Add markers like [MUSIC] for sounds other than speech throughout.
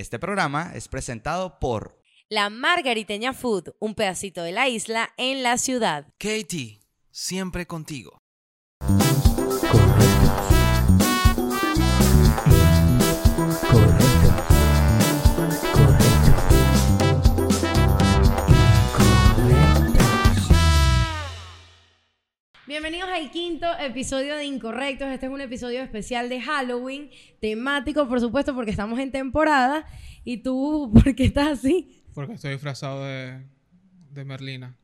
Este programa es presentado por La Margariteña Food, un pedacito de la isla en la ciudad. Katie, siempre contigo. Bienvenidos al quinto episodio de Incorrectos. Este es un episodio especial de Halloween, temático, por supuesto, porque estamos en temporada. ¿Y tú [LAUGHS] por qué estás así? Porque estoy disfrazado de, de Merlina,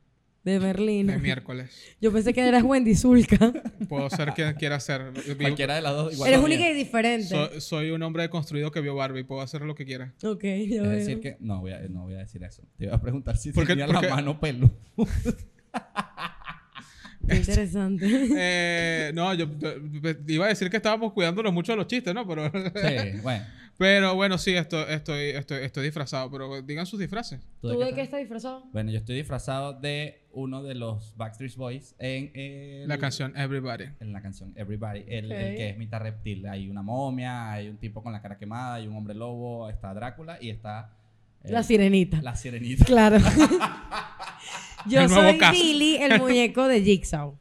De Merlina. de miércoles. [LAUGHS] Yo pensé que eras Wendy Zulka. [LAUGHS] Puedo ser quien quiera ser. Cualquiera de las dos. Igual Eres única y diferente. soy, soy un hombre construido que vio Barbie. Puedo hacer lo que quiera. ok, ya Es veo. decir que no voy a, no voy a decir eso. Te iba a preguntar si ¿Por qué- tenía la mano peluda. Qué interesante. Eh, no, yo yo- iba a decir que estábamos cuidándonos mucho de los chistes, ¿no? Pero, Sí, bueno. [LAUGHS] pero bueno, sí, esto, estoy, estoy, estoy disfrazado. Pero digan sus disfraces. ¿Tú ¿Tú de qué estás? estás disfrazado? Bueno, yo estoy disfrazado de uno de los Backstreet Boys en el- La canción Everybody. En la canción Everybody, el, que es mitad reptil. Hay una momia, hay un tipo con la cara quemada, hay un hombre lobo, está Drácula y está eh, La sirenita. la sirenita. Claro. [LAUGHS] [LAUGHS] Yo soy caso. Billy, el [LAUGHS] muñeco de Jigsaw.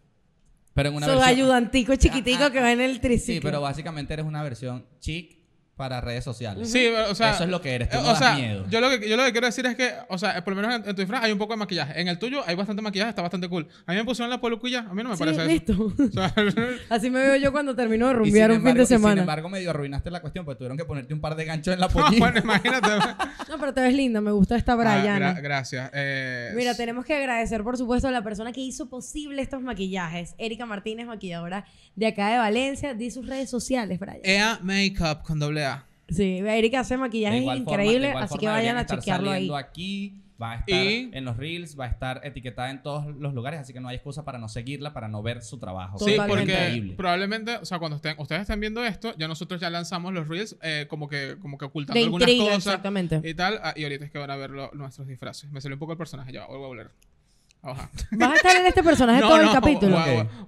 Pero en una Su versión. ayudantico chiquitico que va en el triciclo. Sí, pero básicamente eres una versión chic para redes sociales. Sí, o sea. Eso es lo que eres, tú eh, no o das sea, miedo. Yo lo, que, yo lo que quiero decir es que, o sea, por lo menos en, en tu disfraz hay un poco de maquillaje. En el tuyo hay bastante maquillaje, está bastante cool. A mí me pusieron la peluquilla, a mí no me Sí, parece eso. listo. [LAUGHS] O sea, [LAUGHS] Así me veo yo cuando termino de rumbear un fin de y Sin semana. embargo, medio arruinaste la cuestión, porque tuvieron que ponerte un par de ganchos en la [LAUGHS] no, pollina. bueno, imagínate. No, pero te ves linda, me gusta esta Ah, Brianna. gra- gracias. Eh, Mira, tenemos que agradecer, por supuesto, a la persona que hizo posible estos maquillajes. Erika Martínez, maquilladora de acá de Valencia. Di sus redes sociales, Brian. EA Makeup con doble A. Sí, Erika hace forma- increíbles, igual así que vayan a chequearlo ahí. aquí, va a estar Y- en los reels, va a estar etiquetada en todos los lugares, así que no hay excusa para no seguirla, para no ver su trabajo. Sí, Totalmente. porque Increíble. probablemente, o sea, cuando estén, ustedes estén viendo esto, ya nosotros ya lanzamos los reels eh, como que como que ocultando De algunas intriga, cosas exactamente. y tal. ah, y ahorita es que van a ver lo- nuestros disfraces. Me salió un poco el personaje, ya vuelvo a volver. Ajá. ¿Vas a estar en este personaje [LAUGHS] todo el capítulo?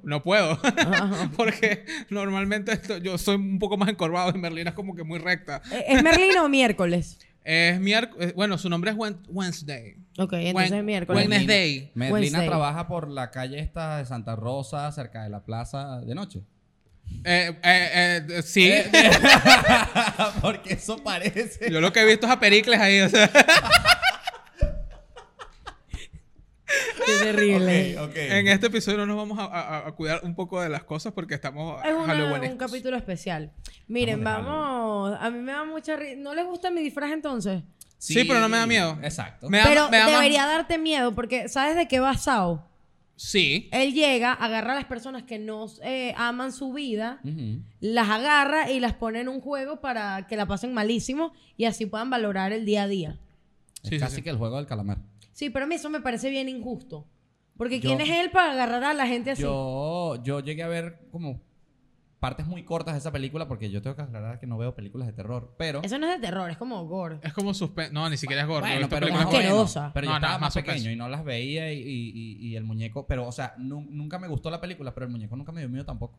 no puedo. Ajá. [LAUGHS] Porque normalmente esto- yo soy un poco más encorvado y Merlina es como que muy recta. Eh, ¿Es Merlino o miércoles? [LAUGHS] Es miércoles, bueno, su nombre es Wednesday. Ok, entonces es miércoles. Wednesday. Merlina Wednesday. trabaja por la calle esta de Santa Rosa, cerca de la plaza de noche. Eh, eh, eh, sí. Porque eso parece. Yo lo que he visto es a Pericles ahí. O sea, Qué [LAUGHS] terrible. En este episodio nos vamos a, a- a cuidar un poco de las cosas porque estamos Es una- un capítulo especial. Miren, Vamos. A mí me da mucha risa. ¿No les gusta mi disfraz entonces? Sí, pero no me da miedo. Exacto. Me da- Pero me da más- debería darte miedo porque ¿sabes de qué va Sao? Sí. Él llega, agarra a las personas que no eh, aman su vida, las agarra y las pone en un juego para que la pasen malísimo y así puedan valorar el día a día. Es Sí, sí, casi sí. que el juego del calamar. Sí, pero a mí eso me parece bien injusto. Porque Yo- ¿quién es él para agarrar a la gente así? Yo, yo llegué a ver como partes muy cortas de esa película porque yo tengo que aclarar que no veo películas de terror. Pero. Eso no es de terror, es como gore. Es como suspenso. No, ni siquiera es gordo. He Bueno, pero, es bueno. asquerosa. pero yo estaba no, más pequeño suspenso. y no las veía y, y- y- y el muñeco, pero o sea, nu- nunca me gustó la película, pero el muñeco nunca me dio miedo tampoco.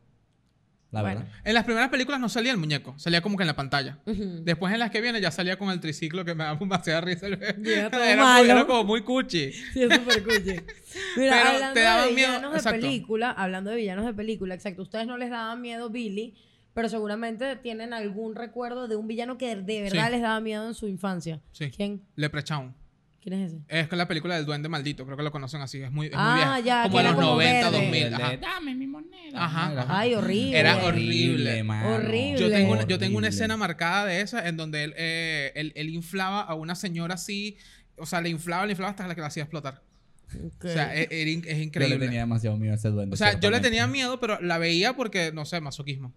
La Bueno. verdad. En las primeras películas no salía el muñeco, salía como que en la pantalla. Después en las que viene ya salía con el triciclo que me daba [LAUGHS] demasiada risa. Era, era como muy cuchi. Sí, es súper cuchi. [LAUGHS] Mira, Pero hablando te daban de miedo- villanos de exacto. película, hablando de villanos de película, exacto, ustedes no les daban miedo Billy, pero seguramente tienen algún recuerdo de un villano que de verdad Sí. les daba miedo en su infancia. Sí. ¿Quién? Leprechaun. ¿Quién es ese? Es con la película del Duende Maldito, creo que lo conocen así. Es muy, es muy Ah, vieja. ya, como era los como 90, verde. 2000. El de, Ajá. Dame mi moneda. Ajá. Era- Ay, horrible. Era horrible. Horrible. Yo tengo, una, yo tengo una escena marcada de esa en donde él, eh, él, él inflaba a una señora así. O sea, le inflaba, le inflaba hasta la que la hacía explotar. O sea, e- es Yo increíble. le tenía demasiado miedo a ese duende. o sea, yo le tenía miedo, pero la veía porque, no sé, masoquismo.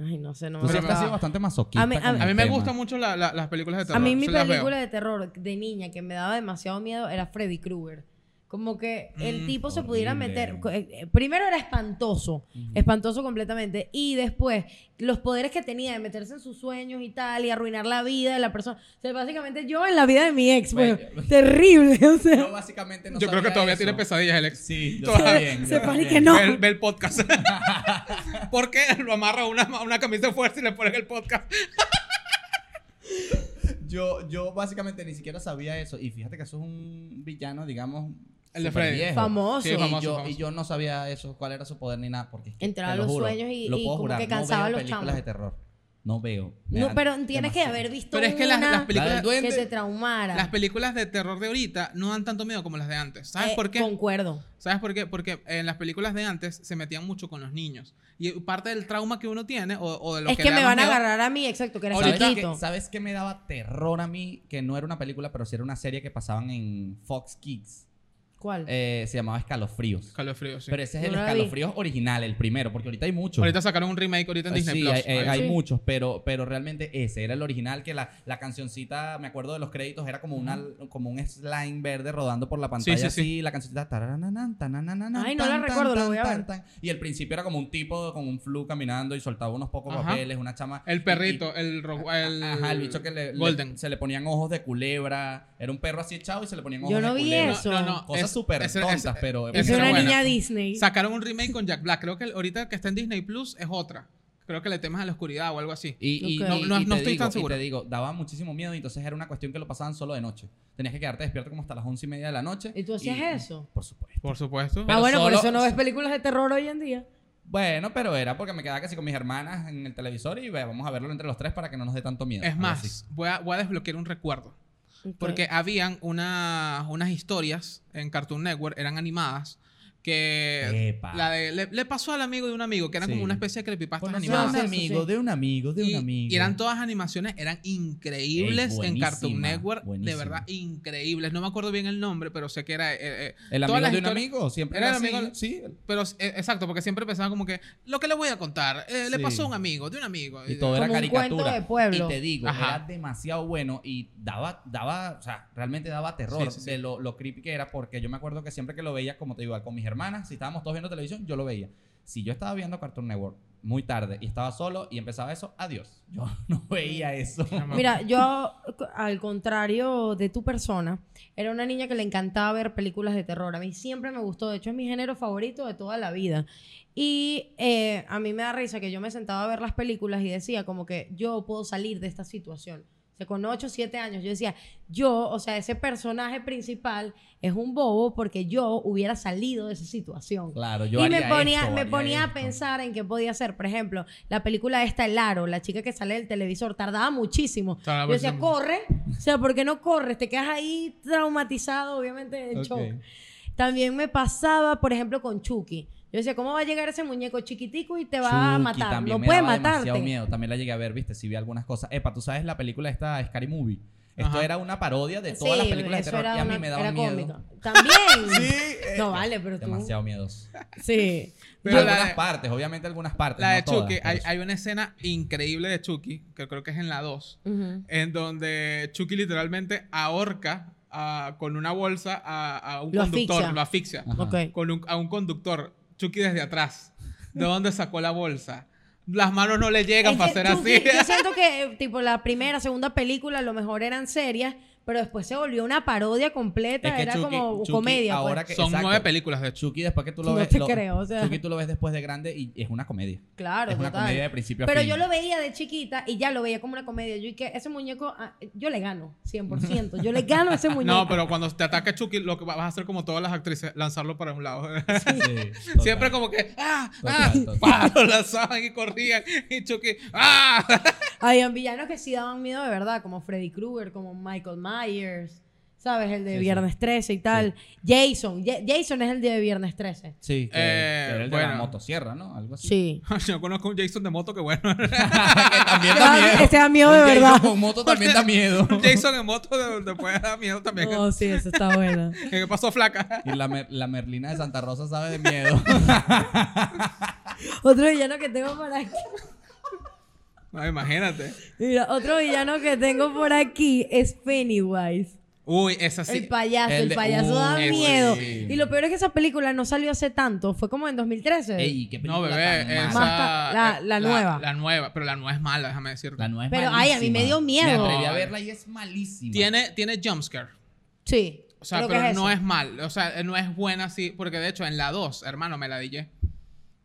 Ay, no sé, no me siempre has sido bastante masoquista. A mí- a con mí- A el mí me gustan mucho la- la- las películas de terror. A mí mi película de terror de niña que me daba demasiado miedo era Freddy Krueger. Como que el Mm, tipo se pudiera meter. eh, eh, Primero era espantoso, espantoso completamente. Y después, los poderes que tenía de meterse en sus sueños y tal, y arruinar la vida de la persona. O sea, básicamente yo en la vida de mi ex, Bueno, pues, [LAUGHS] terrible. O sea, Yo básicamente no Yo creo que todavía eso. tiene pesadillas, Alex. Sí, yo Todavía- también. Sepan también. que no. Ve, el- ve el podcast. [LAUGHS] ¿Por qué lo amarra a una, una camisa de fuerza y le ponen el podcast? yo, yo básicamente ni siquiera sabía eso. Y fíjate que eso es un villano, digamos. El de Freddy. viejo. Famoso. Sí, Y, famoso, yo, famoso. y yo no sabía eso, cuál era su poder ni nada. Porque que, Entraba a lo los juro, sueños y- lo y como jurar, que cansaba no a veo los películas chamos. de terror. No veo. No, pero tienes que demasiado. haber visto Pero es que las- una las películas- duende. que te traumara. Las películas de terror de ahorita no dan tanto miedo como las de antes. ¿Sabes Eh, por qué? Concuerdo. ¿Sabes por qué? Porque en las películas de antes se metían mucho con los niños. Y parte del trauma que uno tiene o, o de lo Es que, que me van a miedo- agarrar a mí, exacto, que eres ¿Sabes chiquito. qué, ¿Sabes qué me daba terror a mí? Que no era una película, pero sí era una serie que pasaban en Fox Kids. ¿Cuál? Eh, se llamaba Escalofríos. Escalofríos, sí. Pero ese es el No la vi. escalofríos original, el primero, porque ahorita hay muchos. Ahorita sacaron un remake ahorita en Disney sí, Plus. hay, hay Sí. muchos, pero, pero realmente ese era el original, que la, la cancioncita, me acuerdo de los créditos, era como, una, como un slime verde rodando por la pantalla sí, sí. así, la cancioncita... tanananan, Ay, no la tan, tan, recuerdo, la voy a ver. tan. Y el principio era como un tipo con un flu caminando y soltaba unos pocos Ajá. papeles, una chama... El y- perrito, y- el, ro- el, Ajá, el bicho que le, le- Golden. se le ponían ojos de culebra. Era un perro así echado y se le ponían ojos Yo de no vi culebra. eso. No, no, no. Cosas es- súper tontas, ese- pero... Es una niña Disney. Sacaron un remake con Jack Black. Creo que ahorita que está en Disney Plus es otra. Creo que le temas a la oscuridad o algo así. Y, y- y- No- no- y estoy digo, tan y seguro. te digo, daba muchísimo miedo y entonces era una cuestión que lo pasaban solo de noche. Tenías que quedarte despierto como hasta las once y media de la noche. ¿Y tú hacías eso? Por supuesto. Por supuesto. ah, bueno, por eso no ves películas de terror hoy en día. Bueno, pero era porque me quedaba casi con mis hermanas en el televisor y ve, vamos a verlo entre los tres para que no nos dé tanto miedo. es más, así. voy a, voy a desbloquear un recuerdo. Porque habían una- unas historias en Cartoon Network, eran animadas, que Epa. la de, le, le pasó al amigo de un amigo, que eran Sí. como una especie de creepypastas animadas. un Eso, amigo, de un amigo, de un Y, amigo. y eran todas animaciones, eran increíbles Ey, en Cartoon buenísima, Network, de verdad increíbles. No me acuerdo bien el nombre, pero sé que era... eh, eh, El amigo de un amigo, siempre Era era el así, amigo- sí. Pero eh, exacto, porque siempre empezaba como que lo que le voy a contar, eh, le pasó a un amigo, de un amigo. Y todo era Como un caricatura. cuento de pueblo. Y te digo, Ajá. era demasiado bueno y daba, daba, o sea, realmente daba terror Sí, sí, sí. de lo, lo creepy que era, porque yo me acuerdo que siempre que lo veía, como te digo, con mis hermanas, si estábamos todos viendo televisión, yo lo veía. Si yo estaba viendo Cartoon Network muy tarde y estaba solo y empezaba eso, adiós. Yo [LAUGHS] no veía eso. Mira, yo, al contrario de tu persona, era una niña que le encantaba ver películas de terror. A mí siempre me gustó, de hecho es mi género favorito de toda la vida. Y eh, a mí me da risa que yo me sentaba a ver las películas y decía como que yo puedo salir de esta situación. Sea, con 8 o 7 años yo decía, yo, o sea, ese personaje principal es un bobo porque yo hubiera salido de esa situación Claro, yo y me ponía, esto, me ponía a esto. pensar en qué podía hacer. Por ejemplo, la película esta, El Aro, la chica que sale del televisor, tardaba muchísimo. Tardaba Yo decía, muchísimo. corre. O sea, ¿por qué no corres? Te quedas ahí traumatizado, obviamente, en Ok. shock. También me pasaba, por ejemplo, con Chucky. Yo decía, ¿cómo va a llegar ese muñeco chiquitico y te va a matar? me puede matarte. miedo. También la llegué a ver, viste, si vi algunas cosas. Epa, tú sabes la película esta Scary Movie. Esto Ajá. era una parodia de todas las Sí, películas de terror era y a mí una- me daba era miedo. cómica. También. [LAUGHS] Sí, No eh, vale, pero tú. demasiado miedoso. Sí. Pero la algunas de- partes, obviamente algunas partes. La no de todas, Chucky, hay, hay una escena increíble de Chucky, que creo que es en la 2, Ujú. en donde Chucky literalmente ahorca a- con una bolsa a, a un Lo conductor, asfixia. lo asfixia, Ajá. Ok. con un- a un conductor, Chucky desde atrás. ¿De dónde sacó la bolsa? Las manos no le llegan Es para Chucky, así. Yo [LAUGHS] siento que, tipo, la primera, segunda película a lo mejor eran serias, pero después se volvió una parodia completa. Es que era Chucky- como Chucky comedia. pues. ahora que- Son exacto. nueve películas de Chucky. Después que tú lo No ves. te lo- creo, o sea. Chucky tú lo ves después de grande y es una comedia. Claro, es una total. comedia de principio a Pero fin. yo lo veía de chiquita y ya lo veía como una comedia. Yo y que ese muñeco, ah, yo le gano, 100%. Yo le gano a ese [LAUGHS] muñeco. No, pero cuando te ataque Chucky, lo que vas a hacer como todas las actrices, lanzarlo para un lado. Sí, [LAUGHS] Siempre como que, ¡ah! Total, ¡ah! total. ¡pah! [LAUGHS] Lo lanzaban y corrían. Y Chucky, ¡ah! Habían villanos que sí daban miedo de verdad, como Freddy Krueger, como Michael Myers. ¿Sabes? El de Sí. Viernes 13 y tal. Jason. Ja- Jason es el de Viernes 13. Sí, que, Eh, que era el de la bueno. motosierra, ¿no? Algo así. Sí. [LAUGHS] Yo conozco un Jason de moto que bueno. [LAUGHS] que también da Ah, miedo. ese da miedo de Un Jason verdad. con moto también da miedo. Jason en moto de- te puede dar miedo también. No, sí, eso está bueno. [LAUGHS] ¿Qué pasó, flaca? Y la, mer- la Merlina de Santa Rosa sabe de miedo. Otro villano que tengo por aquí. No, imagínate. Mira, otro villano que tengo por aquí es Pennywise. Uy, esa sí. El payaso, El payaso Uh, da miedo. sí. Y lo peor es que esa película no salió hace tanto, fue como en 2013. Ey, qué No, película bebé, tan esa. mala. La- la nueva. La nueva, pero la nueva es mala, déjame decirte. La nueva es Pero, ay, a mí me dio miedo. Me atreví a verla y es malísima. Tiene, tiene jumpscare. Sí. O sea, pero que es no eso. es mal. O sea, no es buena así. Porque de hecho, en la 2, hermano, me la dije.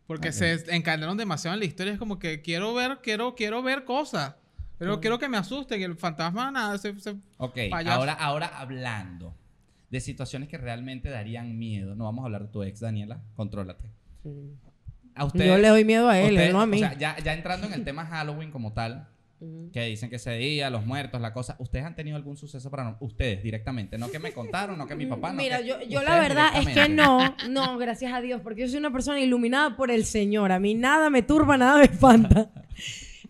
Porque Ok. se encadenaron demasiado en la historia. Es como que quiero ver, quiero, quiero ver cosas. Pero quiero que me asusten. El fantasma, nada, se, se- Ok, Payaso. ahora, ahora hablando de situaciones que realmente darían miedo. No vamos a hablar de tu ex, Daniela. Contrólate. A ustedes, Yo le doy miedo a él, ustedes- no a mí. O sea, ya, ya entrando en el tema Halloween como tal, Que dicen que ese día, los muertos, la cosa. ¿Ustedes han tenido algún suceso paranormal? Ustedes directamente. No que me contaron, no que mi papá. no Mira, que yo, yo la verdad es que no, no, gracias a Dios, porque yo soy una persona iluminada por el Señor. A mí nada me turba, nada me espanta.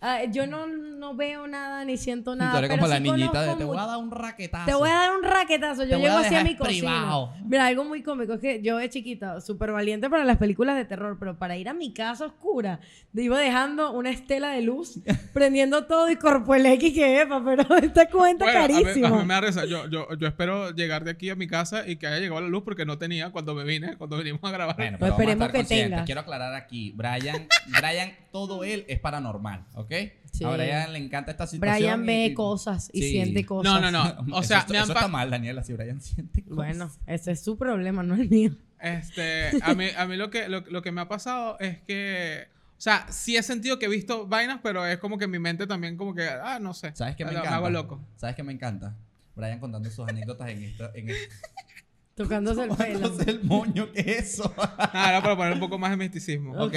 Ah, yo no, no veo nada ni siento Tú nada. eres pero como la sí niñita de te voy a dar un raquetazo. Te voy a dar un raquetazo. Yo llego así a dejar mi cocina. privado. Mira, algo muy cómico es que yo de chiquita, súper valiente para las películas de terror, pero para ir a mi casa oscura, iba dejando una estela de luz, [LAUGHS] prendiendo todo y corpo el X que epa, pero [LAUGHS] esta cuenta Bueno, a mí- carísima. A mí, me da risa. Yo, yo, yo espero llegar de aquí a mi casa y que haya llegado la luz porque no tenía cuando me vine, cuando vinimos a grabar. Bueno, Pues pero vamos a esperemos estar que tenga. Quiero aclarar aquí, Brian, Brian, todo él es paranormal, ¿ok? Sí. A Brian le encanta esta situación. Brian ve y- cosas y Sí. siente cosas. No, no, [LAUGHS] no. O Eso sea, está- me han eso está mal, Daniela, si Brian siente cosas. Bueno, ese es su problema, no el mío. Este, a mí, a mí lo, que, lo, lo que me ha pasado es que, o sea, sí he sentido que he visto vainas, pero es como que mi mente también como que, ah, no sé. ¿Sabes qué me encanta? hago loco. ¿Sabes qué me encanta? Brian contando sus anécdotas en esto. En. [LAUGHS] Tocándose el pelo. El moño, ¿qué es eso? Ah, era para poner un poco más de misticismo. ok.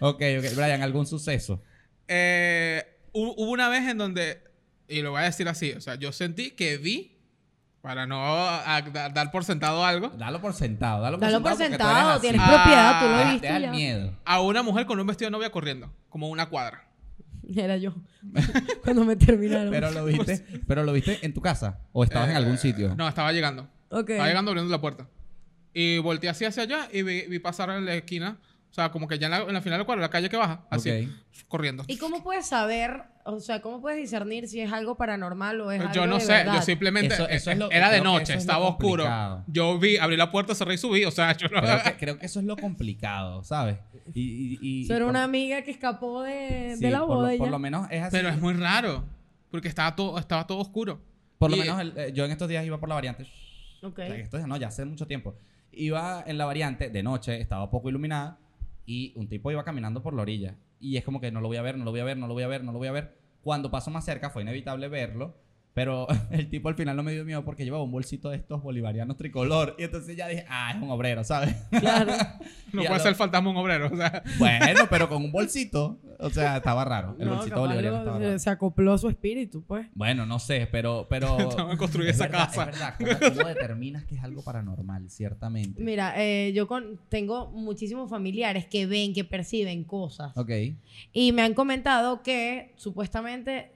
Ok, ok. Brian, ¿algún suceso? Eh, hu- hubo una vez en donde, y lo voy a decir así, o sea, yo sentí que vi, para no a- da- dar por sentado algo, Dalo por sentado, dalo por Dalo por sentado. tú sentado, tienes propiedad, tú lo viste Te da el ya. miedo. a una mujer con un vestido de novia corriendo, como una cuadra. Era yo. [LAUGHS] Cuando me terminaron. Pero lo viste, pero lo viste en tu casa o estabas en algún Eh, sitio. No, estaba llegando. ok. Estaba llegando abriendo la puerta. Y volteé así hacia allá y vi, vi pasar en la esquina, sea, como que ya en la, en la final del cuadro, la calle que baja, así, Ok. corriendo. ¿Y cómo puedes saber, o sea, cómo puedes discernir si es algo paranormal o es algo Yo no de sé, verdad? yo simplemente Eso- eso es lo- era de noche, es estaba oscuro. Yo vi, abrí la puerta, cerré y subí, o sea, [LAUGHS] yo no Creo que, [LAUGHS] creo que eso es lo complicado, ¿sabes? Y, y, y- Eso era por- una amiga que escapó de, sí, de la por boda. Por ya. lo menos es así. Pero es muy raro, porque estaba todo estaba todo oscuro. Por lo y- menos el- eh, yo en estos días iba por la variante. Ok. O sea, días no, ya hace mucho tiempo. Iba en la variante de noche, estaba poco iluminada y un tipo iba caminando por la orilla. Y es como que no lo voy a ver, no lo voy a ver, no lo voy a ver, no lo voy a ver. Cuando paso más cerca fue inevitable verlo. Pero [LAUGHS] el tipo al final no me dio miedo porque llevaba un bolsito de estos bolivarianos tricolor. Y entonces ya dije, ah, es un obrero, ¿sabes? Claro. [LAUGHS] No puede lo- ser fantasma un obrero, o sea, bueno, pero con un bolsito. O sea, estaba raro. El No, bolsito bolivariano estaba se, raro. se acopló a su espíritu, pues. Bueno, no sé, pero... pero [LAUGHS] Estamos construir es esa verdad, casa. Es verdad, ¿cómo, cómo determinas que es algo paranormal? Ciertamente. Mira, eh, yo con, tengo muchísimos familiares que ven, que perciben cosas. Ok. Y me han comentado que supuestamente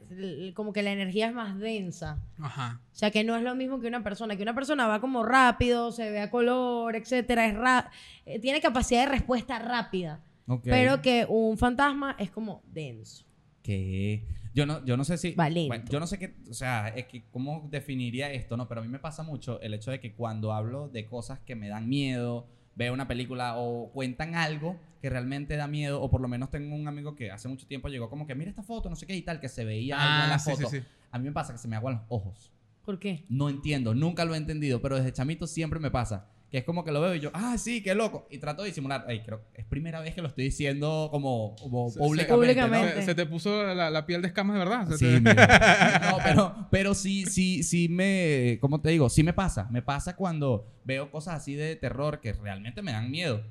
como que la energía es más densa. ajá. O sea, que no es lo mismo que una persona, que una persona va como rápido, se ve a color, etcétera, es ra- eh, tiene capacidad de respuesta rápida, pero que un fantasma es como denso. que yo no yo no sé si bueno, yo no sé qué o sea es que cómo definiría esto no pero a mí me pasa mucho el hecho de que cuando hablo de cosas que me dan miedo veo una película o cuentan algo que realmente da miedo o por lo menos tengo un amigo que hace mucho tiempo llegó como que mira esta foto no sé qué y tal que se veía algo en la Ah, sí, foto. sí, sí. a mí me pasa que se me aguan los ojos. ¿Por qué? no entiendo nunca lo he entendido pero desde chamito siempre me pasa que es como que lo veo y yo ah sí qué loco y trato de disimular Ey, creo es primera vez que lo estoy diciendo como, como Se- públicamente, ¿no? Públicamente. Se, se te puso la, la piel de escamas de verdad. Se Sí, te-. [LAUGHS] No, pero, pero sí, sí, sí me, ¿cómo te digo? Sí me pasa. Me pasa cuando veo cosas así de terror que realmente me dan miedo.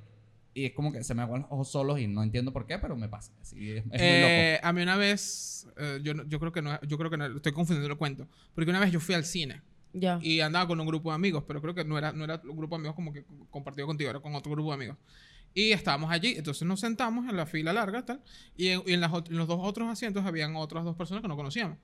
Y es como que se me aguan los ojos solos y no entiendo por qué, pero me pasa. Sí, es, es muy Eh, a mí una vez, eh, yo, no- yo creo que no, yo creo que no, estoy confundiendo el cuento, porque una vez yo fui al cine Ya. y andaba con un grupo de amigos, pero creo que no era, no era un grupo de amigos como que compartido contigo, era con otro grupo de amigos. Y estábamos allí, entonces nos sentamos en la fila larga, tal, y en, y en las en los dos otros asientos habían otras dos personas que no conocíamos.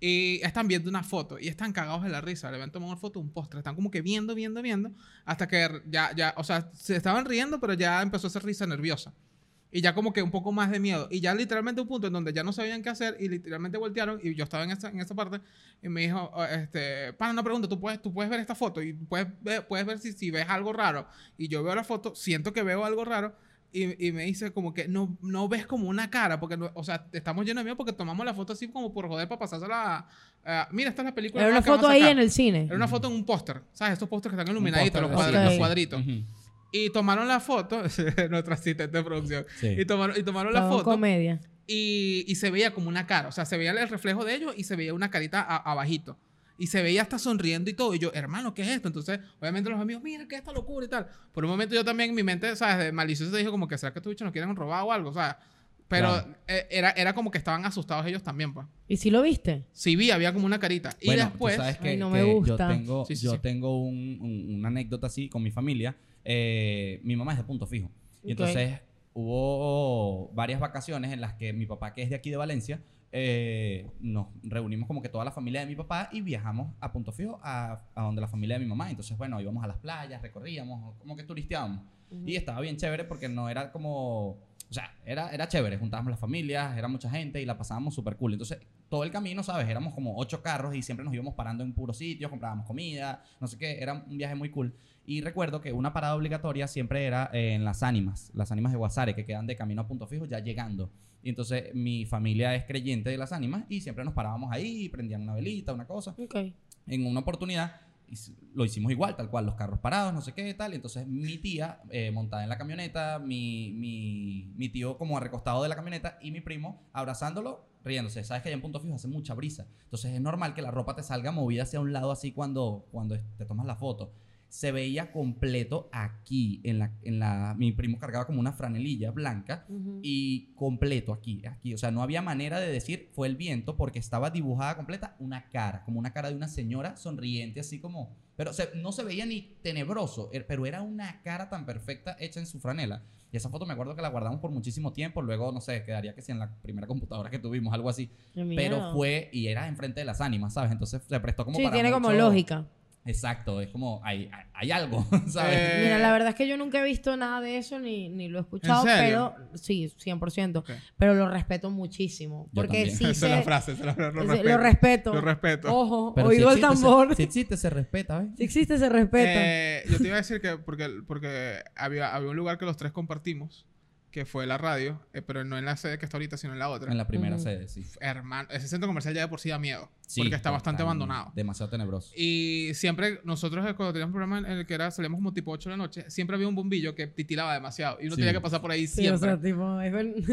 Y están viendo una foto y están cagados de la risa. Le habían tomado una foto un postre. Están como que viendo, viendo, viendo. Hasta que ya, ya, o sea, se estaban riendo, pero ya empezó a hacer risa nerviosa. Y ya como que un poco más de miedo. Y ya literalmente un punto en donde ya no sabían qué hacer y literalmente voltearon y yo estaba en esa, en esa parte y me dijo, oh, este, para una pregunta, ¿tú puedes, tú puedes ver esta foto y puedes ver, puedes ver si, si ves algo raro. Y yo veo la foto, siento que veo algo raro y, y me dice como que no, no ves como una cara, porque, no- o sea, estamos llenos de miedo porque tomamos la foto así como por joder para pasársela a, a- mira, esta es la película. Era una que vamos foto a ahí sacar". en el cine. Era una foto en un póster, ¿sabes? Estos pósters que están iluminaditos, los, póster de cuadri- cine. los cuadritos. Ujú. Y tomaron la foto, [LAUGHS] nuestra asistente de producción. Sí. Y tomaron, y tomaron la foto. comedia. y, y se veía como una cara. O sea, se veía el reflejo de ellos y se veía una carita a- abajito. Y se veía hasta sonriendo y todo. Y yo, hermano, ¿qué es esto? Entonces, obviamente los amigos, mira, ¿qué es esta locura y tal? Por un momento yo también en mi mente, ¿sabes? De malicioso se dijo como que, ¿será que estos bichos nos quieren robar o algo? O sea, pero Claro. eh, era, era como que estaban asustados ellos también, pues. ¿Y si lo viste? Sí vi, había como una carita. Y Bueno, después... tú sabes que, Ay, no que me gusta. yo tengo, Sí, sí, yo sí. tengo un- un- una anécdota así con mi familia. Eh, mi mamá es de punto fijo. Y Ok. entonces hubo varias vacaciones en las que mi papá, que es de aquí de Valencia, eh, nos reunimos como que toda la familia de mi papá y viajamos a punto fijo a, a donde la familia de mi mamá. Entonces, bueno, íbamos a las playas, recorríamos, como que turisteábamos. Y estaba bien chévere porque no era como... O sea, era, era chévere, juntábamos las familias, era mucha gente y la pasábamos súper cool. Entonces, todo el camino, ¿sabes? Éramos como ocho carros y siempre nos íbamos parando en puros sitios, comprábamos comida, no sé qué, era un viaje muy cool. Y recuerdo que una parada obligatoria siempre era eh, en las ánimas, las ánimas de Guasare, que quedan de camino a punto fijo ya llegando. Y entonces mi familia es creyente de las ánimas y siempre nos parábamos ahí, prendían una velita, una cosa Ok. en una oportunidad lo hicimos igual, tal cual, los carros parados, no sé qué, tal. Y entonces mi tía eh, montada en la camioneta, mi, mi, tío como recostado de la camioneta y mi primo abrazándolo, riéndose. Sabes que allá en Punto Fijo hace mucha brisa. Entonces es normal que la ropa te salga movida hacia un lado así cuando, cuando te tomas la foto. Se veía completo aquí, en la, en la... Mi primo cargaba como una franelilla blanca y completo aquí, aquí. O sea, no había manera de decir fue el viento porque estaba dibujada completa una cara, como una cara de una señora sonriente, así como. Pero se- no se veía ni tenebroso, er- pero era una cara tan perfecta hecha en su franela. Y esa foto me acuerdo que la guardamos por muchísimo tiempo. Luego, no sé, quedaría que si en la primera computadora que tuvimos, algo así. Pero fue y era enfrente de las ánimas, ¿sabes? Entonces se prestó como Sí, para. tiene como lógica. Exacto, es como hay, hay, hay algo, [LAUGHS] ¿sabes? Eh, Mira, la verdad es que yo nunca he visto nada de eso ni, ni lo he escuchado, serio? pero sí, 100%. Ok. pero lo respeto muchísimo. Yo Porque sí [LAUGHS] Esa es sé, la frase, esa es la- lo, sí, respeto. lo respeto. Lo respeto. Ojo, Pero oído si el existe, se- tambor. si existe, se respeta, ¿ves? Si existe, se respeta. Eh, yo te iba a decir que porque, porque había, había un lugar que los tres compartimos, que fue la radio, eh, pero no en la sede que está ahorita, sino en la otra. En la primera Ujú. sede, sí. Hermano, ese centro comercial ya de por sí da miedo, Sí, porque está bastante abandonado. Demasiado tenebroso. Y siempre, nosotros eh, cuando teníamos un programa en el que era, salíamos como tipo 8 de la noche, siempre había un bombillo que titilaba demasiado y uno Sí. tenía que pasar por ahí sí, o siempre. sea, tipo,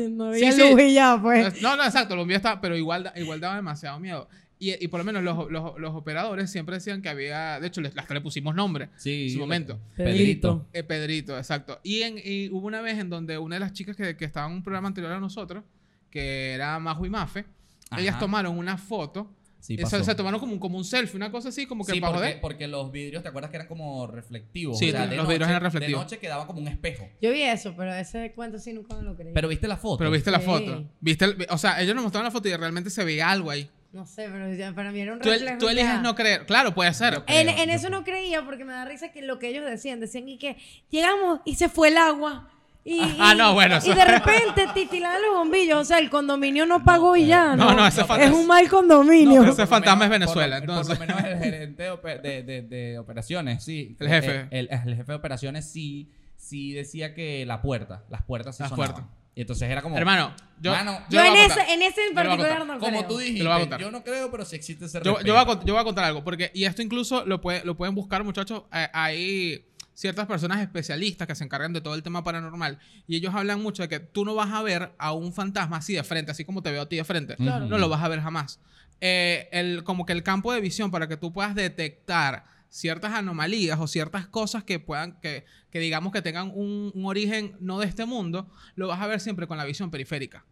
no había sí. luz y ya, pues. No, no, exacto, el bombillo estaba, pero igual, igual daba demasiado miedo. Y, y por lo menos los, los, los operadores siempre decían que había, de hecho, les- hasta le pusimos nombre. Sí. En su momento. Pedrito. Eh, Pedrito, exacto. Y, en, y hubo una vez en donde una de las chicas que, que estaba en un programa anterior a nosotros, que era Majo y Mafe, Ajá. ellas tomaron una foto. Sí, eh, pasó. se, se tomaron como, un- como un selfie, una cosa así, como que Sí, para porque, joder. porque los vidrios, ¿te acuerdas que eran como reflectivos? Sí, O sea, los vidrios eran reflectivos. De noche quedaba como un espejo. Yo vi eso, pero ese cuento sí nunca me lo creí. Pero viste la foto. Pero viste la foto. ¿Viste el- o sea, ellos nos mostraron la foto y realmente se veía algo ahí. No sé, pero ya para mí era un Tú, reflejo. tú eliges ya. no creer. Claro, puede ser. En, eso creo. no creía porque me da risa que lo que ellos decían, decían y que llegamos y se fue el agua. Y, Ah, y- no, bueno, Y de repente titilaban los bombillos. O sea, el condominio no pagó y ya. No, No, no, ese Es fantasma- un mal condominio. No, ese fantasma es Venezuela, por lo- entonces. Por lo menos el [LAUGHS] gerente de, de- de- de operaciones, sí. El jefe. Eh, El, el jefe de operaciones sí, sí decía que la puerta, las puertas sí Las sonaban. puertas. Y entonces era como... Hermano, yo, Mano, Yo en ese, contar. en ese en particular contar. no como creo. tú dijiste, lo voy a contar. yo no creo, pero si existe ese Yo, respeto. yo voy a, cont- yo voy a contar algo, porque, y esto incluso lo, puede- lo pueden buscar, muchachos. eh, hay ciertas personas especialistas que se encargan de todo el tema paranormal, y ellos hablan mucho de que tú no vas a ver a un fantasma así de frente, así como te veo a ti de frente. Claro. No lo vas a ver jamás. Eh, el, como que el campo de visión para que tú puedas detectar ciertas anomalías o ciertas cosas que puedan, que, que digamos que tengan un, un origen no de este mundo, lo vas a ver siempre con la visión periférica.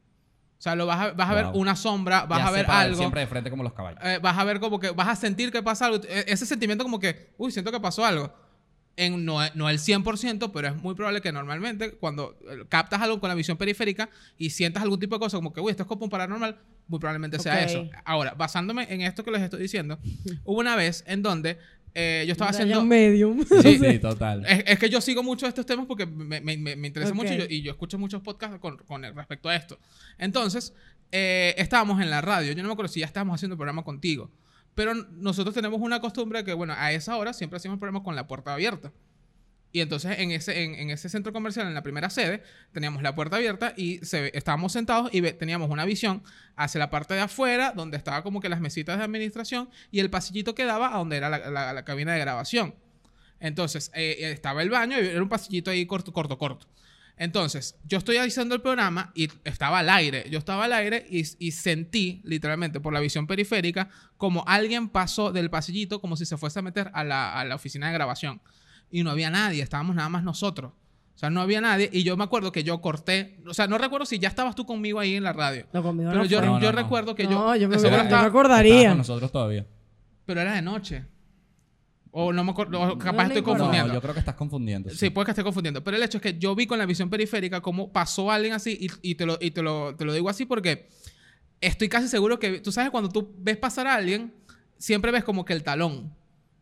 O sea, lo vas a, vas a ver Wow. una sombra, vas Ya a ver algo. Siempre de frente como los caballos. Eh, vas a ver como que vas a sentir que pasa algo. E- Ese sentimiento como que, uy, siento que pasó algo. En, no, no el 100%, pero es muy probable que normalmente cuando eh, captas algo con la visión periférica y sientas algún tipo de cosa como que, uy, esto es como un paranormal, muy probablemente sea Ok. eso. Ahora, basándome en esto que les estoy diciendo, [LAUGHS] hubo una vez en donde eh, yo estaba Brian haciendo... medium. [LAUGHS] Sí, sí, total. Es, es que yo sigo mucho estos temas porque me, me, me- me interesa mucho y yo, y yo escucho muchos podcasts con, con respecto a esto. Entonces, eh, estábamos en la radio. Yo no me acuerdo si ya estábamos haciendo el programa contigo. Pero nosotros tenemos una costumbre que, bueno, a esa hora siempre hacíamos el programa con la puerta abierta. Y entonces en ese, en, en ese centro comercial, en la primera sede, teníamos la puerta abierta y se, estábamos sentados y ve- teníamos una visión hacia la parte de afuera, donde estaba como que las mesitas de administración y el pasillito que daba a donde era la, la- la cabina de grabación. Entonces, eh, estaba el baño y era un pasillito ahí corto, corto, corto. Entonces, yo estoy haciendo el programa y estaba al aire. Yo estaba al aire y, y sentí, literalmente, por la visión periférica, como alguien pasó del pasillito como si se fuese a meter a la, a la oficina de grabación. Y no había nadie, estábamos nada más nosotros. O sea, no había nadie. Y yo me acuerdo que yo corté. O sea, no recuerdo si ya estabas tú conmigo ahí en la radio. No, conmigo Pero no yo, fue. No, yo no, no. recuerdo que yo. No, yo me, yo me estaba- Estabas acordaría. con nosotros todavía. pero era de noche. O no me acuerdo. o capaz estoy confundiendo. No, yo creo que estás confundiendo. Sí, puede que esté confundiendo. Pero el hecho es que yo vi con la visión periférica cómo pasó alguien así y, y te, lo, y te, lo, te lo digo así porque estoy casi seguro que tú sabes cuando tú ves pasar a alguien, siempre ves como que el talón.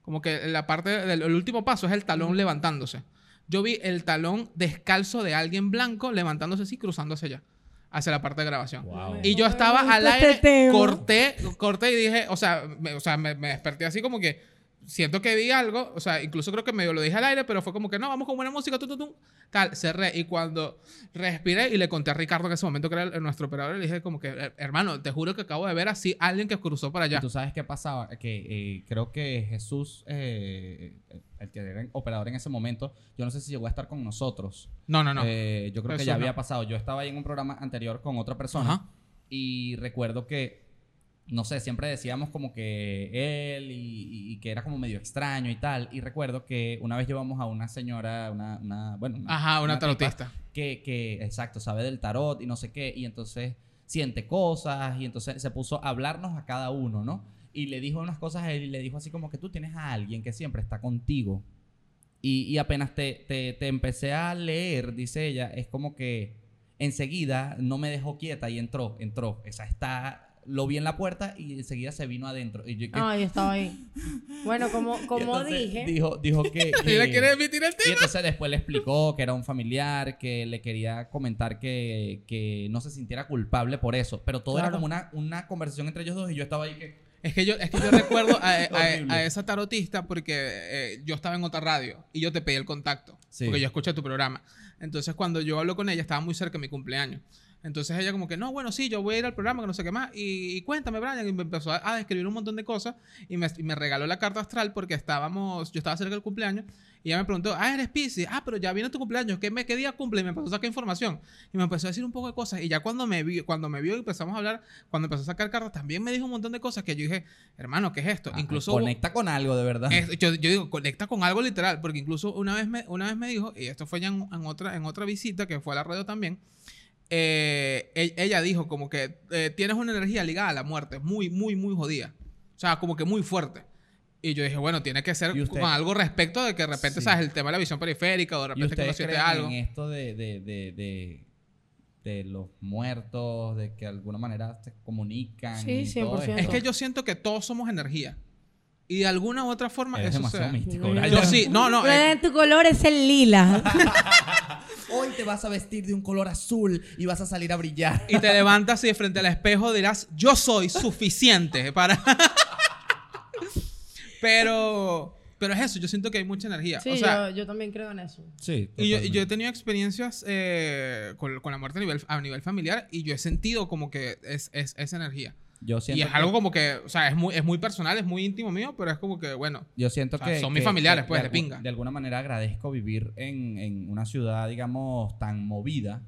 Como que la parte del el último paso es el talón levantándose. Yo vi el talón descalzo de alguien blanco levantándose así, cruzando hacia allá, hacia la parte de grabación. Wow. Y yo estaba al este aire, corté, corté y dije, o sea, me, o sea, me, me desperté así como que siento que vi algo, o sea, incluso creo que medio lo dije al aire, pero fue como que no, vamos con buena música, tu, tu, tu, tal, cerré. Y cuando respiré y le conté a Ricardo en ese momento, que era el- nuestro operador, le dije como que, "Her- hermano, te juro que acabo de ver así alguien que cruzó para Y allá. tú sabes qué pasaba, que eh, creo que Jesús, eh, el que era operador en ese momento, yo no sé si llegó a estar con nosotros. No, no, no. Eh, yo creo que ya no. había pasado. Yo estaba ahí en un programa anterior con otra persona Ajá. y recuerdo que, no sé, siempre decíamos como que él y, que era como medio extraño y tal. Y recuerdo que una vez llevamos a una señora, una, una bueno, una, Ajá, una tarotista. que, que, exacto, sabe del tarot y no sé qué, y entonces siente cosas, y entonces se puso a hablarnos a cada uno, ¿no? Y le dijo unas cosas a él y le dijo así como que tú tienes a alguien que siempre está contigo. Y, y apenas te, te, te empecé a leer, dice ella, es como que enseguida no me dejó quieta y entró, entró. Esa está, lo vi en la puerta y enseguida se vino adentro. Y yo, que- Ay, estaba ahí. [LAUGHS] Bueno, como, y como dije. Dijo, dijo que... [LAUGHS] ¿Ella que- quiere emitir el y tema? entonces después le explicó que era un familiar, que le quería comentar que, que no se sintiera culpable por eso. Pero todo era como una, una conversación entre ellos dos y yo estaba ahí que... Es que yo, es que yo recuerdo a, [LAUGHS] a- Horrible. a esa tarotista porque eh, yo estaba en otra radio y yo te pedí el contacto. Sí. Porque yo escuché tu programa. Entonces, cuando yo hablo con ella, estaba muy cerca de mi cumpleaños. Entonces ella como que, no, bueno, sí, yo voy a ir al programa, que no sé qué más. Y, y cuéntame, Brian. Y me empezó a, a describir un montón de cosas. Y me, y me regaló la carta astral porque estábamos, yo estaba cerca del cumpleaños. Y ella me preguntó, ah, eres Pisces. Ah, pero ya viene tu cumpleaños. ¿Qué, me, ¿Qué día cumple? Y me empezó a sacar información. Y me empezó a decir un poco de cosas. Y ya cuando me vio, cuando me vio y empezamos a hablar, cuando empezó a sacar cartas, también me dijo un montón de cosas que yo dije, hermano, ¿qué es esto? ah, Incluso hubo- Conecta con algo, de verdad. es- yo, yo digo, conecta con algo literal, porque incluso una vez me, una vez me dijo, y esto fue ya en, en otra, en otra visita que fue a la radio también, eh, e- ella dijo como que eh, tienes una energía ligada a la muerte, muy, muy, muy jodida. O sea, como que muy fuerte. Y yo dije, bueno, tiene que ser ¿Y usted? con algo respecto de que de repente, Sí. sabes, el tema de la visión periférica o de ¿Y repente creen algo. en esto de, de, de, de, de los muertos, de que de alguna manera se comunican? Sí, y todo 100%. esto? Es que yo siento que todos somos energía. Y de alguna u otra forma Eres eso demasiado se... místico, Yo sí, no, no. eh, tu color es el lila. [LAUGHS] Hoy te vas a vestir de un color azul y vas a salir a brillar. y te levantas y de frente al espejo dirás, yo soy suficiente para... [LAUGHS] pero, pero es eso, yo siento que hay mucha energía. Sí, o sea, yo, yo también creo en eso. Sí. y yo, y yo he tenido experiencias eh, con, con la muerte a nivel, a nivel familiar y yo he sentido como que es, es, esa energía. Yo siento Y es que- algo como que, o sea, es muy, es muy personal, es muy íntimo mío, pero es como que, bueno, Yo siento O sea, que. son que- mis familiares, que pues, de pinga. De alguna manera agradezco vivir en, en una ciudad, digamos, tan movida.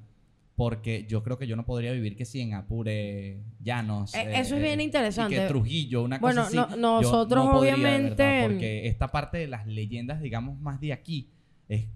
Porque yo creo que yo no podría vivir que si en Apure, Llanos. Eh, eso es bien interesante. Y que Trujillo, una Bueno, cosa así. no- yo nosotros podría, de verdad, obviamente- porque esta parte de las leyendas, digamos, más de aquí, es.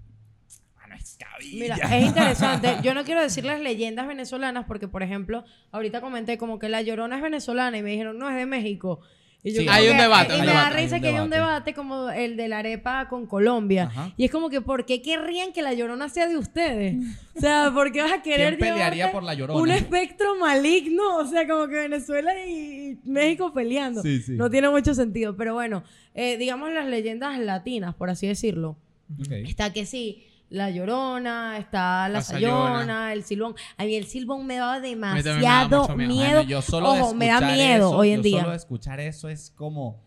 Mira, es interesante. Yo no quiero decir las leyendas venezolanas porque, por ejemplo, ahorita comenté como que La Llorona es venezolana y me dijeron, no, es de México. Y yo Sí, hay un que- debate, Y un me da risa Hay un que hay un debate. como el de la arepa con Colombia. Ajá. Y es como que, ¿por qué querrían que La Llorona sea de ustedes? O sea, ¿por qué vas a querer ¿Quién pelearía por La Llorona? Un espectro maligno. O sea, como que Venezuela y México peleando. Sí, sí. No tiene mucho sentido. Pero bueno, eh, digamos las leyendas latinas, por así decirlo. Ok. Está que sí, la llorona, está la, La sayona, Sayona. el silbón. A mí el silbón me daba también me demasiado mucho miedo. miedo. Yo solo Ojo, me da miedo eso- hoy en yo día. Solo escuchar eso es como.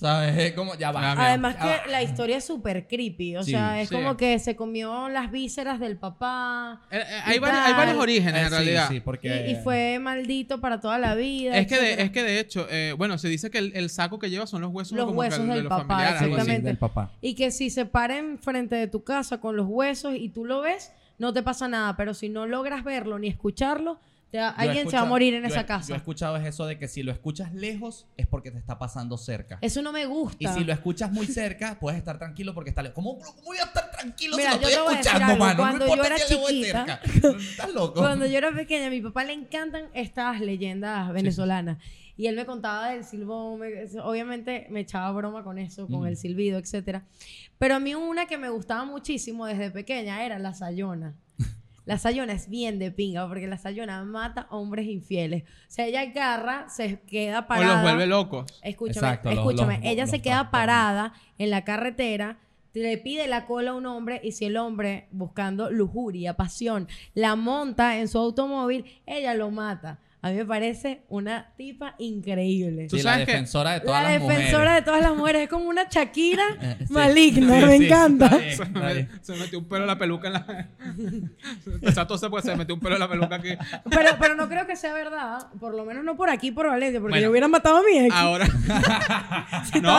¿Sabes? Es como. Ya va. Me da miedo. Además Ya va. que la historia es súper creepy. O Sí, sea, es sí. como que se comió las vísceras del papá. eh, eh, hay, Y varios, hay tal. varios orígenes Eh, en realidad. Sí, Y, porque. y fue maldito para toda la vida. Es que, de, es que de hecho, eh, bueno, se dice que el, el saco que lleva son los huesos, Los como que huesos de del los papá, familiares, exactamente. del papá. Y que si se paren frente de tu casa con los huesos y tú lo ves, no te pasa nada. Pero si no logras verlo ni escucharlo, alguien se va a morir en esa he- casa. Yo he escuchado es eso de que si lo escuchas lejos es porque te está pasando cerca. Eso no me Y gusta. si lo escuchas muy cerca, puedes estar tranquilo porque está lejos. ¿Cómo, cómo voy a estar tranquilo Mira, si lo yo estoy escuchando, algo. mano? Cuando no yo importa era chiquita- cerca. [LAUGHS] Estás loco. Cuando yo era pequeña, a mi papá le encantan estas leyendas venezolanas. Y él me contaba del silbón, me- obviamente me echaba broma con eso, con Mm. el silbido, etcétera. Pero a mí una que me gustaba muchísimo desde pequeña era la sayona. [LAUGHS] La sayona es bien de pinga, porque la sayona mata hombres infieles. O sea, ella agarra, se queda O parada. los vuelve locos. Escúchame, Exacto, escúchame. los- ella los se queda parada en la carretera, le pide la cola a un hombre y si el hombre, buscando lujuria, pasión, la monta en su automóvil, ella lo mata. A mí me parece una tipa increíble. Tú Sí, la que- defensora de todas La las defensora mujeres. de todas las mujeres es como una Shakira [LAUGHS] Eh, sí. maligna, Sí, me sí, encanta. está bien, Se, está me- bien. se metió un pelo en la peluca en la. [LAUGHS] Porque se metió un pelo en la peluca aquí. Pero, pero no creo que sea verdad, por lo menos no por aquí, por Valencia, porque Bueno. yo hubiera matado a mi ex. Ahora. [LAUGHS] Si no,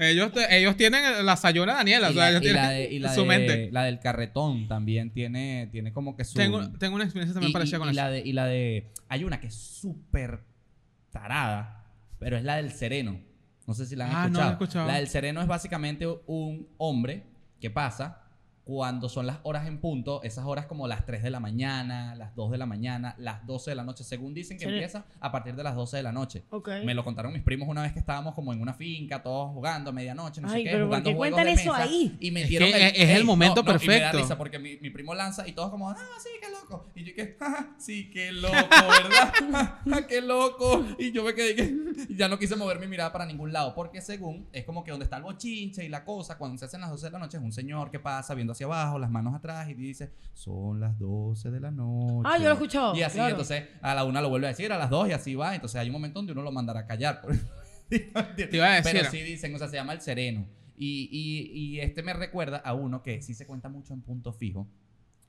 ellos, ellos tienen la sayona Daniela. Y o sea, ellos y tienen la de- y [LAUGHS] la su de- mente. la del carretón también tiene, tiene como que su... Tengo, tengo una experiencia también y, parecida con y eso. la de, y la de... Hay una que es súper tarada, pero es la del sereno. No sé si la han Ah, no la he escuchado. escuchado. La del sereno es básicamente un hombre que pasa cuando son las horas en punto, esas horas como las 3 de la mañana, las 2 de la mañana, las 12 de la noche, según dicen que empieza a partir de las 12 de la noche. Me lo contaron mis primos una vez que estábamos como en una finca, todos jugando a medianoche, no Ay, sé qué, pero ¿por jugando juegos cuentan de eso mesa, ahí? Y Es metieron que es el momento Y me da perfecto. risa porque mi, mi primo lanza y todos como, ah, sí, qué loco. Y yo que, "Ja, sí, qué loco, ¿verdad? [LAUGHS] Qué loco. Y yo me quedé que [LAUGHS] ya no quise mover mi mirada para ningún lado porque según es como que donde está el bochinche y la cosa, cuando se hacen las 12 de la noche es un señor que pasa viendo hacia abajo, las manos atrás y dice, son las 12 de la noche. Ah, yo lo he escuchado, Y así, claro. entonces a la una lo vuelve a decir, a las dos y así va. Entonces hay un momento donde uno lo mandará a callar. por- [LAUGHS] Te iba a decir. Pero sí dicen, o sea, se llama el sereno. Y, y- y este me recuerda a uno que sí se cuenta mucho en punto fijo.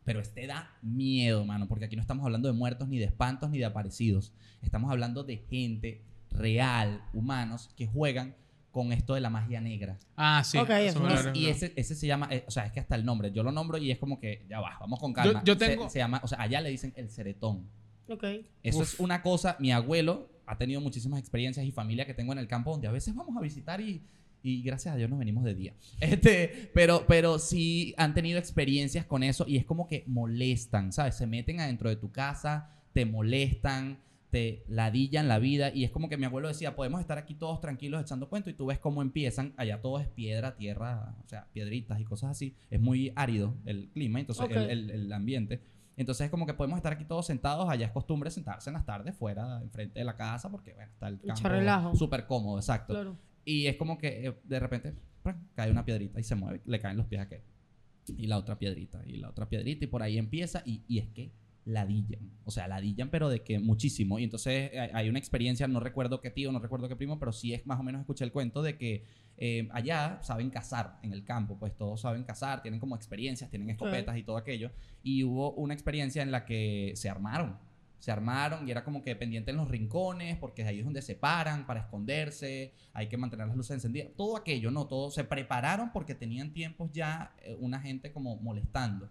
Pero este da miedo, mano, porque aquí no estamos hablando de muertos, ni de espantos, ni de aparecidos. Estamos hablando de gente real, humanos, que juegan con esto de la magia negra. Ah, sí. Ok, eso es-. Y ese, ese se llama, eh, o sea, es que hasta el nombre, yo lo nombro y es como que, ya va, vamos con calma. yo Se- tengo- Se, llama, o sea, allá le dicen el ceretón. Ok. Eso Uf. es una cosa, mi abuelo ha tenido muchísimas experiencias y familia que tengo en el campo donde a veces vamos a visitar y, y gracias a Dios nos venimos de día. [LAUGHS] Este, pero, pero sí han tenido experiencias con eso y es como que molestan, ¿sabes? Se meten adentro de tu casa, te molestan, te ladillan la vida y es como que mi abuelo decía, podemos estar aquí todos tranquilos echando cuento y tú ves cómo empiezan, allá todo es piedra, tierra, o sea, piedritas y cosas así, es muy árido el clima, entonces el- el- el ambiente. Entonces es como que podemos estar aquí todos sentados, allá es costumbre sentarse en las tardes fuera, enfrente de la casa, porque bueno, está el campo súper cómodo, exacto. Claro. Y es como que eh, de repente ¡pran! cae una piedrita y se mueve, le caen los pies a aquel. Y la otra piedrita, y la otra piedrita, y por ahí empieza, y, y es que ladillan. O sea, ladillan, pero de que muchísimo. Y entonces eh, hay una experiencia, no recuerdo qué tío, no recuerdo qué primo, pero sí es más o menos escuché el cuento de que eh, allá saben cazar en el campo, pues todos saben cazar, tienen como experiencias, tienen escopetas y todo aquello. Y hubo una experiencia en la que se armaron. Se armaron y era como que pendiente en los rincones, porque ahí es donde se paran para esconderse, hay que mantener las luces encendidas. Todo aquello, no, todo se prepararon porque tenían tiempos ya eh, una gente como molestando.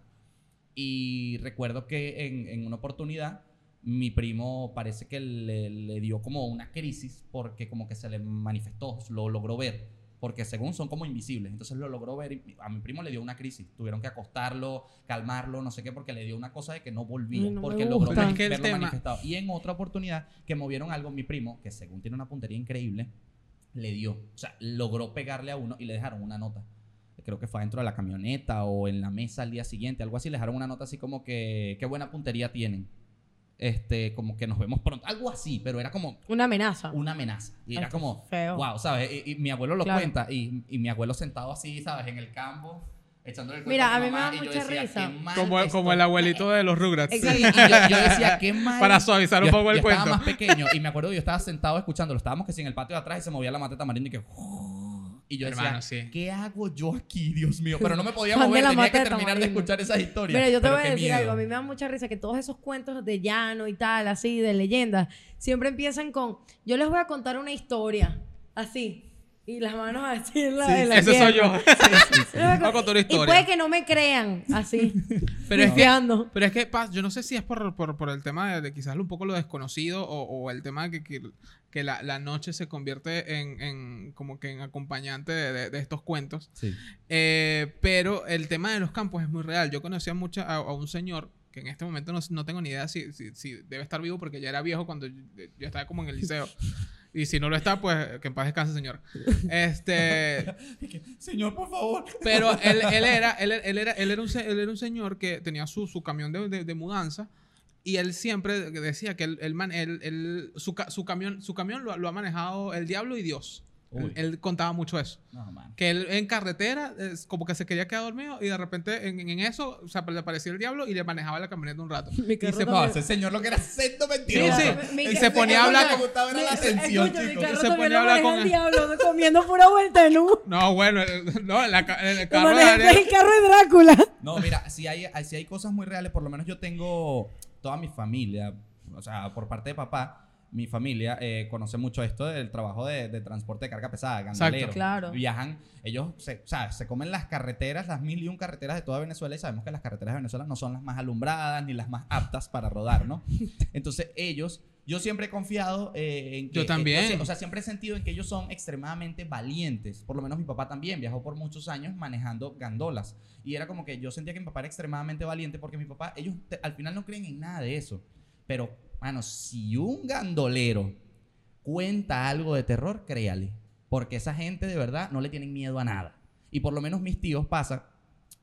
Y recuerdo que en, en una oportunidad mi primo parece que le, le dio como una crisis porque como que se le manifestó, lo logró ver. Porque según son como invisibles. Entonces lo logró ver y a mi primo le dio una crisis. Tuvieron que acostarlo, calmarlo, no sé qué, porque le dio una cosa de que no volvía. No porque logró es ver- que el verlo tema- manifestado. Y en otra oportunidad que movieron algo, mi primo, que según tiene una puntería increíble, le dio. O sea, logró pegarle a uno y le dejaron una nota creo que fue dentro de la camioneta o en la mesa al día siguiente, algo así, le dejaron una nota así como que qué buena puntería tienen. Este, como que nos vemos pronto, algo así, pero era como Una amenaza. una amenaza. Y era como, feo. wow, ¿sabes? Y, y mi abuelo lo Claro. cuenta y, y mi abuelo sentado así, ¿sabes? En el campo, echándole el cuento Mira, a, a mi mí me da mucha decía, risa. Como, como el abuelito de los Rugrats. Sí, y yo, yo decía, qué [LAUGHS] mal. Para suavizar un Yo- poco el yo cuento. Estaba más pequeño y me acuerdo que yo estaba sentado escuchándolo. Estábamos que sí en el patio de atrás y se movía la mateta marina y que. Y yo decía, Hermano, sí. ¿qué hago yo aquí, Dios mío? Pero no me podía mover, tenía que terminar de escuchar esas historias. Mira, yo te Pero voy a decir miedo. algo. A mí me da mucha risa que todos esos cuentos de llano y tal, así, de leyendas, siempre empiezan con: Yo les voy a contar una historia. Así. Y las manos así en la, Sí, en la Ese soy yo. Voy a [LAUGHS] Y puede que no me crean así. [LAUGHS] Pero es que, pero es que Paz, yo no sé si es por, por, por el tema de, de quizás un poco lo desconocido o, o el tema de que, que, que la, la noche se convierte en, en como que en acompañante de, de- de estos cuentos. Sí. Eh, pero el tema de los campos es muy real. Yo conocía mucho a, a un señor que en este momento no, no tengo ni idea si, si, si debe estar vivo porque ya era viejo cuando yo, yo estaba como en el liceo. Y si no lo está, pues que en paz descanse, señor. Este, [LAUGHS] Señor, por favor. pero [LAUGHS] él, él era, él, él era, él era un, él era un señor que tenía su, su camión de, de- de mudanza y él siempre decía que él, él man- él- él- su, su camión, su camión lo, lo ha manejado el diablo y Dios. Él, Uy. él contaba mucho eso. No, man. Que él en carretera, es como que se quería quedar dormido y de repente en, en eso o sea, le aparecía el diablo y le manejaba la camioneta un rato. [LAUGHS] Mi Y carro se, ese señor lo que era sendo Sí, mentiroso. sí. Mi- Y se ponía a hablar con... me gustaba era la Mi- atención, escucha, mi chicos. carro Se ponía a hablar con el diablo, comiendo pura vuelta en U. No, bueno, eh, no, en la ca- en el carro de Daniel- el carro de Drácula. No, mira, si hay, si hay cosas muy reales, por lo menos yo tengo toda mi familia, o sea, por parte de papá, mi familia eh, conoce mucho esto del trabajo de, de transporte de carga pesada, gandoleros. Claro. Viajan, ellos se, o sea, se comen las carreteras, las mil y un carreteras de toda Venezuela y sabemos que las carreteras de Venezuela no son las más alumbradas ni las más aptas para rodar, ¿no? [LAUGHS] Entonces ellos, yo siempre he confiado eh, en que... Yo también. eh, o sea, siempre he sentido en que ellos son extremadamente valientes. Por lo menos mi papá también viajó por muchos años manejando gandolas. Y era como que yo sentía que mi papá era extremadamente valiente porque mi papá, ellos te- al final no creen en nada de eso. Pero, mano, si un gandolero cuenta algo de terror, créale. Porque esa gente de verdad no le tienen miedo a nada. Y por lo menos mis tíos pasa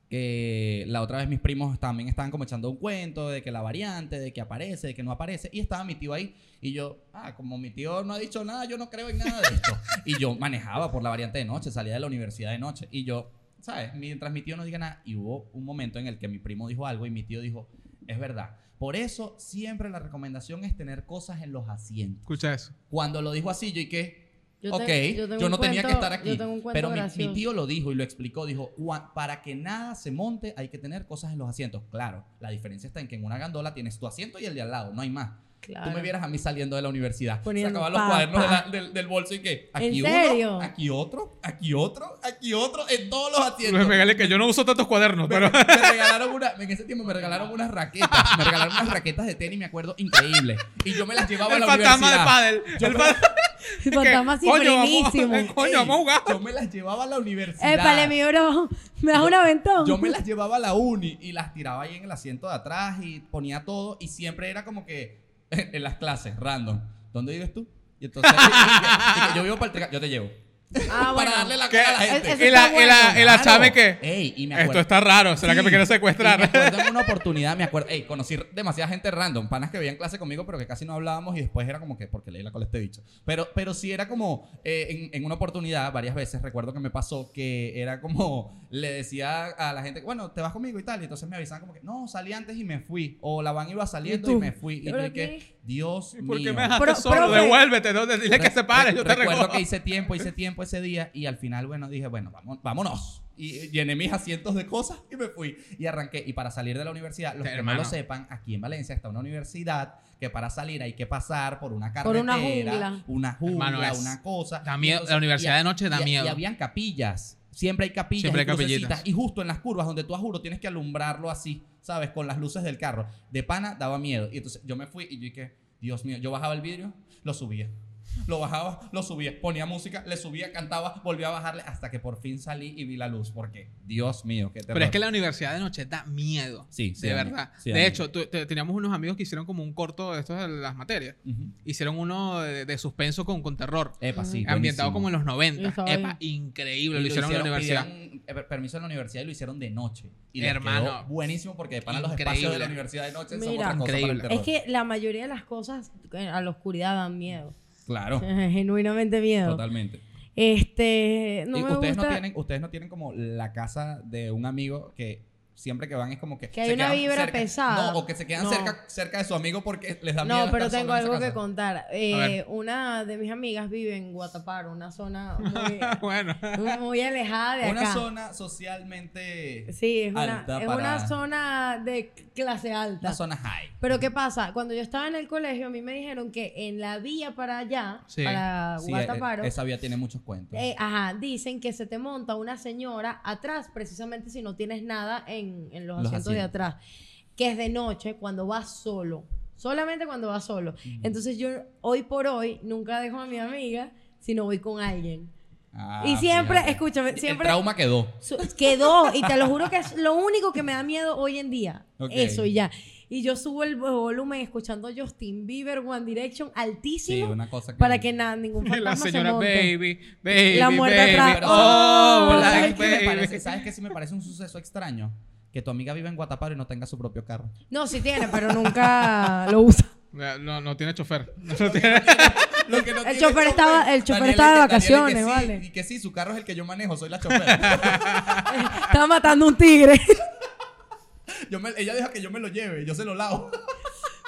que la otra vez mis primos también estaban como echando un cuento de que la variante, de que aparece, de que no aparece. Y estaba mi tío ahí. Y yo, ah, como mi tío no ha dicho nada, yo no creo en nada de esto. [LAUGHS] y yo manejaba por la variante de noche, salía de la universidad de noche. Y yo, ¿sabes? Mientras mi tío no diga nada. Y hubo un momento en el que mi primo dijo algo y mi tío dijo, es verdad. Por eso siempre la recomendación es tener cosas en los asientos. Escucha eso. Cuando lo dijo así, yo y que, Yo ok, te- yo, no tenía que estar aquí. yo tengo un cuento Pero mi, tío lo dijo y lo explicó. Dijo, "Gua- para que nada se monte hay que tener cosas en los asientos. Claro, la diferencia está en que en una gandola tienes tu asiento y el de al lado, no hay más. Claro. Tú me vieras a mí saliendo de la universidad. Poniendo Sacaba los pa, cuadernos de la- del, del bolso y que, aquí ¿En uno, serio? aquí otro, aquí otro, aquí otro, en todos los asientos. Luis Miguel, que yo no uso tantos cuadernos, Me, pero... me regalaron una, en ese tiempo me regalaron unas raquetas, me regalaron unas raquetas de tenis, me acuerdo, increíble. Y yo me las llevaba a El la fantasma de universidad. pádel. Yo El me- fa- [LAUGHS] El fantasma así coño, vamos- buenísimo. Coño, vamos a jugar. Yo me las llevaba a la universidad. Épale, mi bro. ¿Me das un aventón? Yo me las llevaba a la uni y las tiraba ahí en el asiento de atrás y ponía todo y siempre era como que [LAUGHS] en las clases, random. ¿Dónde vives tú? Y entonces, y- y- y yo vivo para el yo te llevo. [LAUGHS] Ah, bueno. para darle la ¿Qué? cara a la Es- gente. eso Y la, está y la, bueno. y la Claro. chame que... Ey, y me Esto acuerdo. está raro. ¿Será que me Sí. quiere Y me secuestrar? acuerdo en una [LAUGHS] oportunidad, me acuerdo, ey, conocí demasiada gente random, panas que veían clase conmigo, pero que casi no hablábamos y después era como que, porque leí la cola a este bicho. Pero, pero sí era como, eh, en, en una oportunidad, varias veces, recuerdo que me pasó que era como, le decía a la gente, bueno, te vas conmigo y tal, y entonces me avisaban como que, no, salí antes y me fui, o la van iba saliendo ¿Y y, tú? me fui, y yo ¿Pero dije, qué? Dios ¿Por qué mío. me dejaste Pro- solo? profe. Devuélvete. ¿no? Dile que se pare. Re- Yo te recuerdo recojo. que hice tiempo, hice tiempo ese día y al final, bueno, dije, bueno, vamos, vámonos. Y llené mis asientos de cosas y me fui. Y arranqué. Y para salir de la universidad, los que Hermano. no lo sepan, aquí en Valencia está una universidad que para salir hay que pasar por una Por carretera, una jungla. una jungla, Hermano, es- una cosa. da Y miedo. La universidad y- de noche da y- miedo. Y habían capillas. Siempre hay capillas Siempre hay y crucecitas. capillitas. Y justo en las curvas donde tú a juro tienes que alumbrarlo así, ¿sabes? Con las luces del carro. De pana daba miedo. Y entonces yo me fui y yo dije, Dios mío, yo bajaba el vidrio, lo subía. Lo bajaba, lo subía, ponía música, le subía, cantaba, volvía a bajarle hasta que por fin salí y vi la luz. Porque, Dios mío, qué terror. Pero es que la universidad de noche da miedo. Sí, sí de verdad. Sí de hecho, tu- te- teníamos unos amigos que hicieron como un corto de estos de las materias. Ujú. Hicieron uno de, de suspenso con, con terror. Epa, sí. ambientado buenísimo. como en los Yo 90. estaba Epa, increíble. Y Lo hicieron en la universidad. pidieron, eh, permiso en la universidad y lo hicieron de noche. Y Hermano. quedó buenísimo porque de pana los espacios de la universidad de noche son Mira. otra cosa para el Increíble. terror. Es que la mayoría de las cosas a la oscuridad dan miedo. Claro, [LAUGHS] Genuinamente miedo. totalmente. Este, no Y me ustedes, gusta. no tienen, ustedes no tienen como la casa de un amigo que, siempre que van es como que. Que hay una vibra cerca- pesada. No, o que se quedan No. cerca, cerca de su amigo porque les da miedo. No, pero tengo algo que contar. Eh, una de mis amigas vive en Guataparo, una zona [LAUGHS] muy, bueno. muy- alejada de Una acá. zona socialmente. Sí, es, una, alta es para- una zona de clase alta. Una zona high. Pero ¿qué pasa? Cuando yo estaba en el colegio, a mí me dijeron que en la vía para allá, Sí. para Sí, Guataparo, eh, esa vía tiene muchos cuentos. eh, ajá, dicen que se te monta una señora atrás, precisamente si no tienes nada en, en los, Los asientos de atrás, que es de noche cuando vas solo, solamente cuando vas solo. Entonces yo hoy por hoy nunca dejo a mi amiga, sino voy con alguien. Ah, y siempre, fíjate. escúchame, El siempre trauma quedó. su- quedó, y te lo juro que es lo único que me da miedo hoy en día. Eso y ya. Y yo subo el volumen escuchando Justin Bieber, One Direction, Sí, altísimo, una cosa que. para que nada, ningún Y [LAUGHS] la fantasma se señora monte. Baby, Baby, La muerta baby. atrás. Oh, Black ¿sabes, qué me baby. parece? ¿Sabes qué sí me parece un suceso extraño? Que tu amiga vive en Guataparo y no tenga su propio carro. No, sí tiene, pero nunca lo usa. No, no tiene chofer. [LAUGHS] No tiene- Lo que no El tiene chofer estaba- el chofer Daniel estaba de que- vacaciones, vale. Y que sí, su carro es el que yo manejo, soy la [LAUGHS] chofer. Estaba matando un tigre. [LAUGHS] Yo me- ella deja que yo me lo lleve, yo se lo lavo.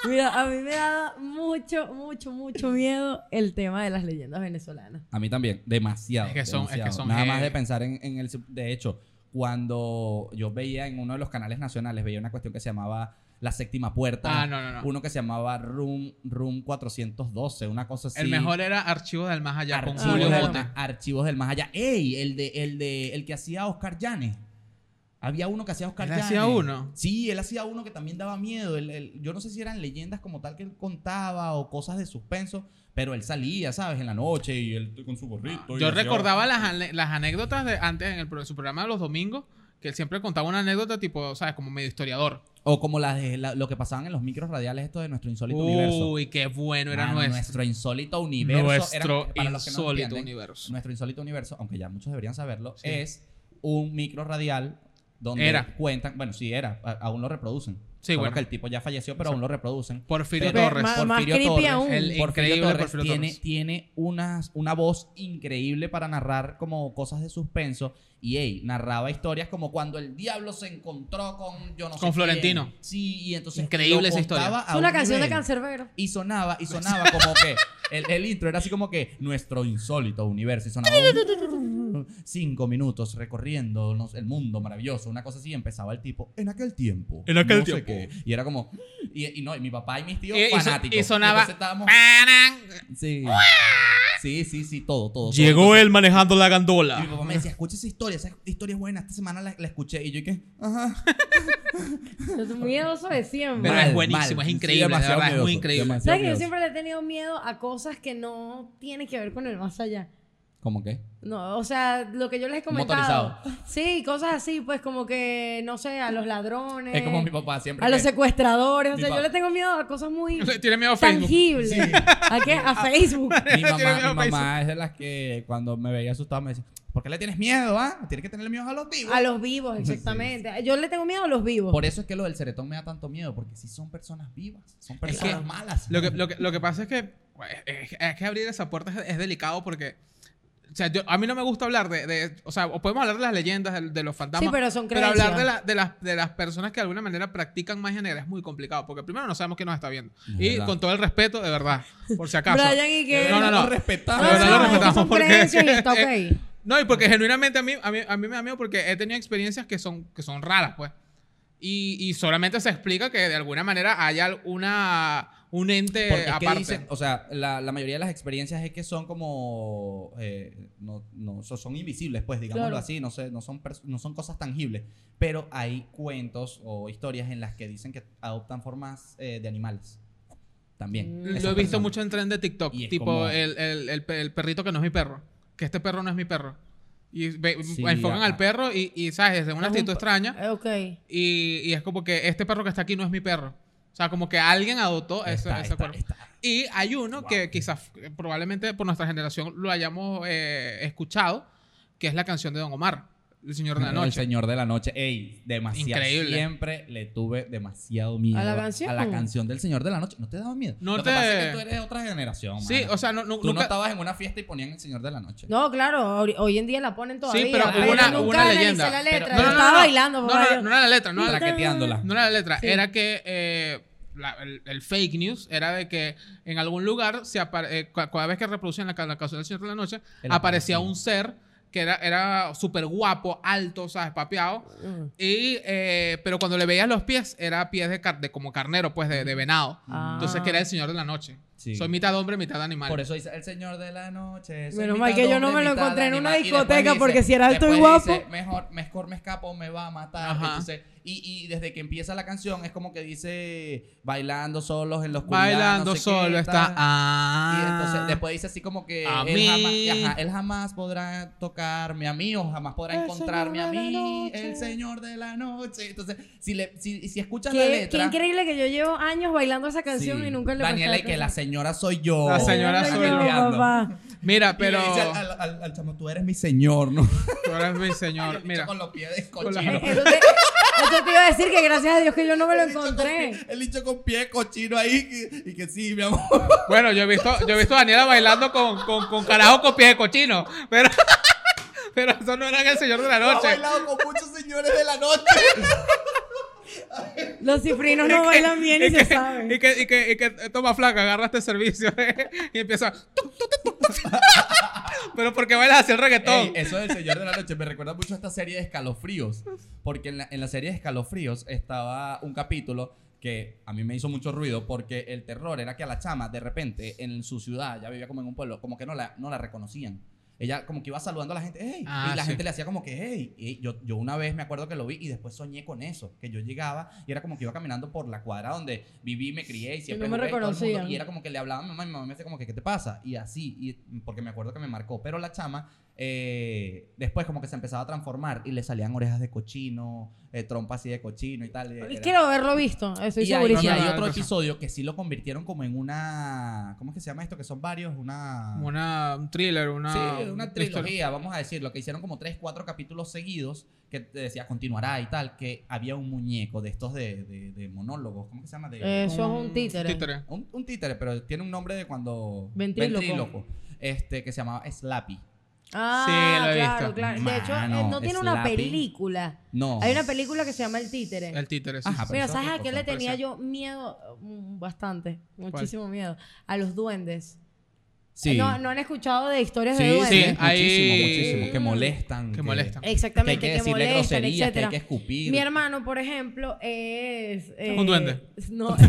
Mira, a mí me da mucho, mucho, mucho miedo el tema de las leyendas venezolanas. A mí también, demasiado. Es que son- es que demasiado. son Nada más de pensar en, en el... De hecho, cuando yo veía en uno de los canales nacionales, veía una cuestión que se llamaba La Séptima Puerta. Ah, no, no, no. Uno que se llamaba Room, Room 412, una cosa así. El mejor era Archivos del Más Allá con Archivos, Julio del, bueno. Bote. Archivos del Más Allá. ¡Ey! El, de, el, de, el que hacía Oscar Llanes. Había uno que hacía Oscar ¿Él Llanes. hacía uno? Sí, él hacía uno que también daba miedo. Él- él- yo no sé si eran leyendas como tal que él contaba o cosas de suspenso, pero él salía, ¿sabes? En la noche y él con su gorrito. Yo recordaba las, ane- las anécdotas de antes en el, su programa de los domingos, que él siempre contaba una anécdota tipo, ¿sabes? Como medio historiador. O como las de la- lo que pasaban en los micros radiales, esto de nuestro insólito universo. Uy, qué bueno era Mano, nuestro. insólito universo. Nuestro era- para los que no insólito universo. Nuestro insólito universo, aunque ya muchos deberían saberlo, Sí. es un micro radial donde Era. cuentan, bueno, sí era, aún lo reproducen. Sí, Solo bueno. que el tipo ya falleció, pero aún lo reproducen. Porfirio Pero- Torres. Más- más creepy Torres, aún. El Porfirio increíble Torres Porfirio tiene, Torres. tiene unas, una voz increíble para narrar como cosas de suspenso. Y ey, narraba historias como cuando el diablo se encontró con yo no sé Con quién. Florentino. Sí, y entonces Increíble esa historia. Es una un canción de. Cancerbero. Y sonaba, y sonaba como que el, el intro era así como que nuestro insólito universo. Y sonaba un- cinco minutos recorriendo el mundo maravilloso, una cosa así. Y empezaba el tipo en aquel tiempo. En aquel no sé tiempo. qué. Y era como. Y, y no, y mi papá y mis tíos Y- y so- fanáticos. y sonaba- estábamos- Sí. Sí, sí, sí, todo, todo. todo. Llegó él manejando la Y mi gandola. papá me decía, escucha esa historia, esa historia es buena, esta semana la, la escuché. Y yo, ¿qué? Ajá. [LAUGHS] Es miedoso de siempre. Pero es buenísimo, es increíble, demasiado verdad, es muy increíble. demasiado ¿Sabes que yo siempre le he tenido miedo a cosas que no tienen que ver con el más allá? ¿Cómo qué? No, o sea, lo que yo les he comentado. Sí, cosas así, pues como que, no sé, a los ladrones. Es como mi papá siempre. A los secuestradores. O sea, yo le tengo miedo a cosas muy [LAUGHS] Tiene miedo a Facebook. tangibles. ¿A qué? A [LAUGHS] Facebook. Mi mamá, mi [LAUGHS] mamá es de las que cuando me veía asustado me decía, ¿por qué le tienes miedo, ah? Tienes que tenerle miedo a los vivos. A los vivos, exactamente. Yo le tengo miedo a los vivos. Por eso es que lo del ceretón me da tanto miedo, porque sí son personas vivas, son personas que malas. Lo que, lo, que, lo que pasa es que, pues, es, es que abrir esa puerta es, es delicado porque. O sea, yo, a mí no me gusta hablar de, de- O sea, o podemos hablar de las leyendas, de, de los fantasmas. Sí, pero son Pero hablar creencias. de, la- de, las, de las personas que de alguna manera practican magia negra es muy complicado. Porque primero no sabemos quién nos está viendo. Es y verdad. con todo el respeto, de verdad. Por si acaso. Brian y que... No, no, no. No, respetamos. De verdad no, lo que respetamos son porque- creencias y [LAUGHS] está ok. No, y porque genuinamente a mí, a mí, a mí me da miedo porque he tenido experiencias que son, que son raras, pues. Y, y solamente se explica que de alguna manera haya una, un ente Porque es que aparte. dicen, o sea, la, la mayoría de las experiencias es que son como, eh, no, no, so- son invisibles, pues, digámoslo Claro. así, no, sé, no, son no son cosas tangibles, pero hay cuentos o historias en las que dicen que adoptan formas eh, de animales. También. Mm. Lo he visto personas. mucho en tren de TikTok. Tipo como- el, el, el, pe- el perrito que no es mi perro. Que este perro no es mi perro. Y ve- Sí, enfocan al perro y, y, ¿sabes? Desde una Es un actitud extraña. Eh, Ok. Y, y es como que este perro que está aquí no es mi perro. O sea, como que alguien adoptó ese, Está, ese cuerpo. Y hay uno que quizás, eh, probablemente por nuestra generación lo hayamos eh, escuchado, que es la canción de Don Omar. El Señor de la [LAUGHS] El Noche. Señor de la Noche. Ey, demasiado. Increíble. Siempre le tuve demasiado miedo. ¿A la canción? A la canción del Señor de la Noche. ¿No te daba miedo? No Lo te- que pasa es que tú eres de otra generación, Sí, mano. o sea, no, no- Tú no nunca... estabas en una fiesta y ponían el Señor de la Noche. No, claro, hoy, en día la ponen todavía. pero hubo una- nunca hubo una leyenda. la Pero- letra. no, yo no, estaba no, bailando. No, no, no, era la letra, no era la Traqueteándola. No era la letra, Sí. era que eh, la- el, el fake news era de que en algún lugar, se apare- eh, cada vez que reproducían la, la canción del Señor de la Noche, El aparecía un ser que era, era súper guapo, alto, ¿sabes? Papeado. Y, eh, pero cuando le veías los pies, era pies de, car- de como carnero, pues, de, de venado. Ah. Entonces, que era el Señor de la Noche. Sí. Soy mitad hombre, mitad animal. Por eso dice el Señor de la Noche. soy Menos mal que yo no me lo encontré en una discoteca, dice- porque si era alto y guapo. dice, mejor, mejor me escapo, me va a matar. Ajá. Entonces, y, y desde que empieza la canción es como que dice bailando solos en los. Bailando no sé solo qué, está. tal. Ah. Y entonces después dice así como que A él, mí. Jamás, ajá, él jamás podrá tocarme a mí o jamás podrá El encontrarme a mí, el Señor de la noche. Entonces, si, le, si, si escuchas la letra... qué increíble que yo llevo años bailando esa canción sí, y nunca le Daniela, y que la señora soy yo. La señora Soy soy yo, papá. Mira, Y pero. le dice al, al- al- al chamo, tú eres mi señor, ¿no? Tú eres mi señor. [LAUGHS] Mira. con los pies de Eso te, iba a decir que gracias a Dios que yo no me lo El bicho con encontré. El bicho con pie de cochino ahí que- y que sí, mi amor. Bueno, yo he visto, yo he visto a Daniela bailando con, con, con carajo con pies de cochino. Pero, pero eso no era en el Señor de la Ha Noche. bailado con muchos señores de la noche. [LAUGHS] Los cifrinos no bailan bien y, y se que, sabe. y que, y que, y que toma flaca, agarra este servicio [LAUGHS] y empieza. tuc, tuc, tuc, tuc. [LAUGHS] Pero porque bailas así el reggaetón. Ey, eso del Señor de la Noche me recuerda mucho a esta serie de escalofríos. Porque en la, en la serie de escalofríos estaba un capítulo que a mí me hizo mucho ruido porque el terror era que a la chama, de repente, en su ciudad, ya vivía como en un pueblo, como que no la, no la reconocían. Ella como que iba saludando a la gente, hey, Ah, y la sí. gente le hacía como que, hey, y yo, yo una vez me acuerdo que lo vi y después soñé con eso, que yo llegaba y era como que iba caminando por la cuadra donde viví, me crié y siempre no me y todo el mundo, reconocían. y era como que le hablaba a mi mamá y mi mamá me decía como que, ¿qué te pasa? Y así, y, porque me acuerdo que me marcó, pero la chama eh, después como que se empezaba a transformar y le salían orejas de cochino, eh, trompa así de cochino y tal. y era- Quiero haberlo visto, estoy y hay, y hay otro episodio que sí lo convirtieron como en una... ¿Cómo es que se llama esto? Que son varios, una... Una, un thriller, una. Sí, una trilogía, vamos a decirlo, que hicieron como tres, cuatro capítulos seguidos que te decía continuará y tal, que había un muñeco de estos de, de, de monólogos, ¿cómo que se llama? De, Eso es un títere. un, un títere, pero tiene un nombre de cuando... Ventríloco. Este, que se llamaba Slappy. Ah, Sí, lo he claro, visto. claro. De hecho, Mano, eh, no tiene una película. No. Hay una película que se llama El Títere. El títere, sí. Ajá, pero ¿sabes a qué le tenía yo miedo? Mm, Bastante, muchísimo miedo. A los duendes. Sí. ¿No, ¿No han escuchado de historias Sí, de duendes? Sí, hay- muchísimo, muchísimo. Que molestan. Que molestan. Exactamente, que hay que, que decirle molestan, groserías, que hay que escupir. Mi hermano, por ejemplo, es... eh, un duende. No, es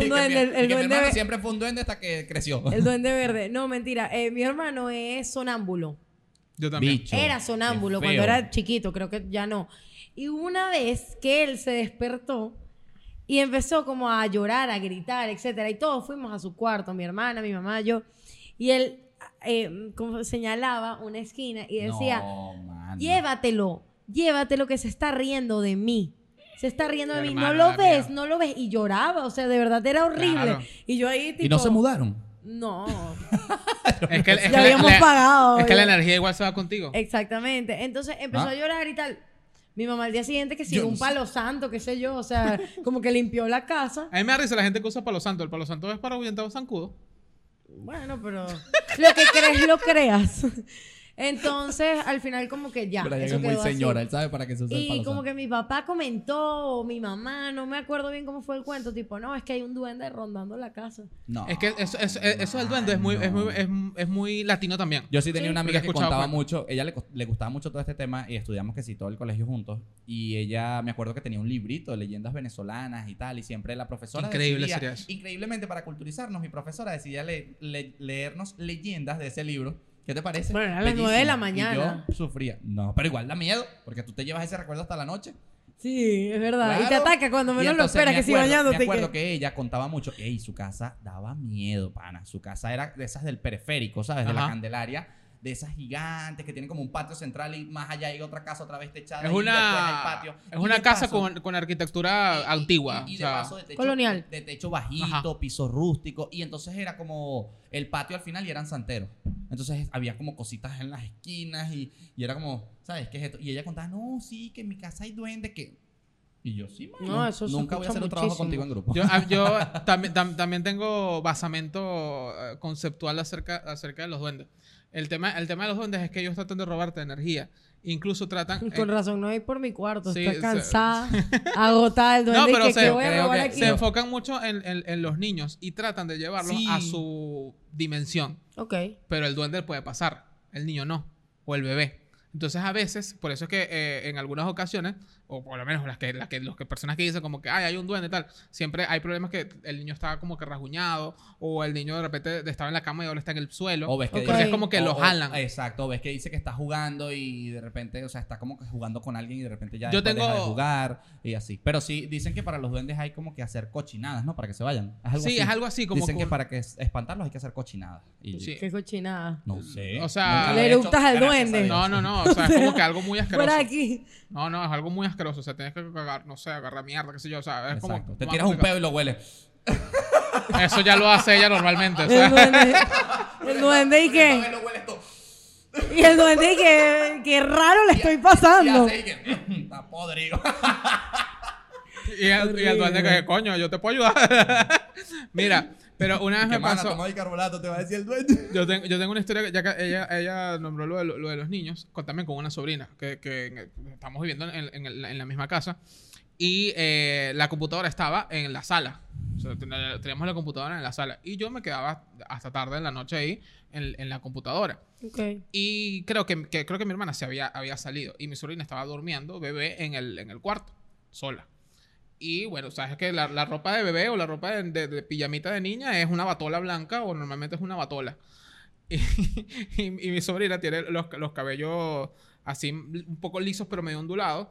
un duende. mi- El, y el que mi duende hermano siempre fue un duende hasta que creció. el [LAUGHS] duende verde. No, mentira. Eh, mi hermano es sonámbulo. Yo también. Bicho. Era sonámbulo cuando era chiquito, creo que ya no. Y una vez que él se despertó y empezó como a llorar, a gritar, etcétera, y todos fuimos a su cuarto, mi hermana, mi mamá, yo, y él eh, como señalaba una esquina y decía, No, llévatelo, llévatelo que se está riendo de mí. Se está riendo de mí. No lo ves, no lo ves. Y lloraba, o sea, de verdad era horrible. Claro. Y yo ahí tipo... ¿Y no se mudaron? No. [LAUGHS] Es que, es ya la- habíamos la- pagado. Es que la energía igual se va contigo. Exactamente. Entonces empezó Ah. a llorar y tal. Mi mamá al día siguiente que Yo un palo santo, qué sé yo, o sea, [LAUGHS] como que limpió la casa. A mí me da risa la gente que usa palo santo. El palo santo es para ahuyentar zancudo. Bueno, pero lo que crees lo creas. Entonces, al final como que ya, Pero ella eso es muy así. señora, él sabe para qué se usa el Y palo como santo. que mi papá comentó, o mi mamá, no me acuerdo bien cómo fue el cuento, tipo, no, es que hay un duende rondando la casa. No. Es que eso, eso, eso del duende es muy, es, muy, es, es muy latino también. Yo sí tenía Sí. una Porque amiga he que escuchado contaba cuentos. mucho, ella le, cos- le gustaba mucho todo este tema y estudiamos que sí todo el colegio juntos y ella me acuerdo que tenía un librito de leyendas venezolanas y tal y siempre la profesora Increíble decidía- sería eso. increíblemente para culturizarnos mi profesora decidía le- le- leernos leyendas de ese libro. ¿Qué te parece? Bueno, a las nueve de la Y mañana. yo sufría. No, pero igual da miedo porque tú te llevas ese recuerdo hasta la noche. Sí, es verdad. Y te ataca cuando menos lo esperas, me que si bañándote. Me acuerdo que- que ella contaba mucho ey, su casa daba miedo, pana. Su casa era de esas del periférico, ¿sabes? De la Ajá. Candelaria. De esas gigantes que tienen como un patio central y más allá hay otra casa otra vez techada. Es el una, patio. es Y una casa paso- con, con arquitectura antigua. y, y o de sea, paso de techo, Colonial. De techo bajito, Ajá. piso rústico. Y entonces era como el patio al final y eran santeros. Entonces había como cositas en las esquinas y, y era como, ¿sabes qué es esto? Y ella contaba, no, sí, que en mi casa hay duendes que... Y yo, sí, mano. No, eso Nunca voy a hacer un trabajo contigo en grupo. Yo, ah, yo [LAUGHS] también, tam- también tengo basamento eh, conceptual acerca, acerca de los duendes. El tema, el tema de los duendes es que ellos tratan de robarte energía. Incluso tratan... Con eh, razón, no hay por mi cuarto. Sí, Está se- cansada, [LAUGHS] agotada. El No, duende y pero que, se- que voy a robar aquí. se enfocan mucho en, en- en los niños y tratan de llevarlos Sí. a su dimensión. Ok. Pero el duende puede pasar, el niño no, o el bebé. Entonces a veces, por eso es que eh, en algunas ocasiones, o por lo menos las que, las que, los que personas que dicen como que Ay, hay un duende y tal, siempre hay problemas que el niño está como que rasguñado, o el niño de repente estaba en la cama y ahora está en el suelo. O ves que es como que o- lo o- jalan. exacto, o ves que dice que está jugando y de repente, o sea, está como que jugando con alguien y de repente ya Yo después deja de tengo- jugar y así. Pero sí, dicen que para los duendes hay como que hacer cochinadas, ¿no? Para que se vayan. Es algo sí, así. es algo así como Dicen que para que es- espantarlos hay que hacer cochinadas. Y Sí. Qué cochinada. No sé. O sea- Le eructas al duende. No, no, no, o sea, es como que algo muy [LAUGHS] asqueroso. Fuera de aquí. No, no, es algo muy asqueroso, o sea, tienes que cagar, no sé, agarrar mierda, qué sé yo, o sea, es Exacto. como... Te tiras un pedo y lo hueles. Eso ya lo hace ella normalmente, o El duende. [LAUGHS] El duende y todo. Y el duende y que. Qué raro le estoy pasando. y que, está podrido. [LAUGHS] Y el, y el duende que, coño, yo te puedo ayudar. [LAUGHS] Mira, pero una vez me pasó. toma bicarbonato, te va a decir el duende. [LAUGHS] Yo, tengo yo tengo una historia, que ya que ella, ella nombró lo de, lo de los niños, con- también con una sobrina, que, que estamos viviendo en, en en la misma casa. Y eh, la computadora estaba en la sala. O sea, ten- teníamos la computadora en la sala. Y yo me quedaba hasta tarde en la noche ahí en, en la computadora. Ok. Y creo que, que- creo que mi hermana se había, había salido. Y mi sobrina estaba durmiendo, bebé, en el, en el cuarto, sola. Y bueno, sabes que la, la ropa de bebé o la ropa de, de- de pijamita de niña es una batola blanca o normalmente es una batola. [LAUGHS] Y, y- y mi sobrina tiene los, los cabellos así un poco lisos pero medio ondulados.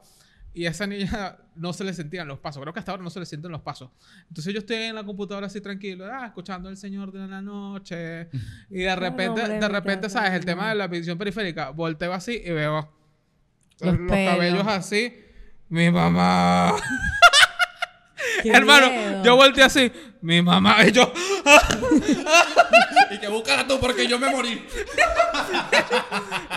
Y a esa niña no se le sentían los pasos. Creo que hasta ahora no se le sienten los pasos. Entonces yo estoy en la computadora así tranquilo, ah, escuchando El Señor de la Noche. [LAUGHS] Y de repente, hombre, de repente, ¿sabes? El tema de la visión periférica. Volteo así y veo Los los, cabellos así. Mi mamá. [LAUGHS] Hermano, miedo. yo volteé así. Mi mamá. Y yo. [LAUGHS] y que búscala tú porque yo me morí. [LAUGHS]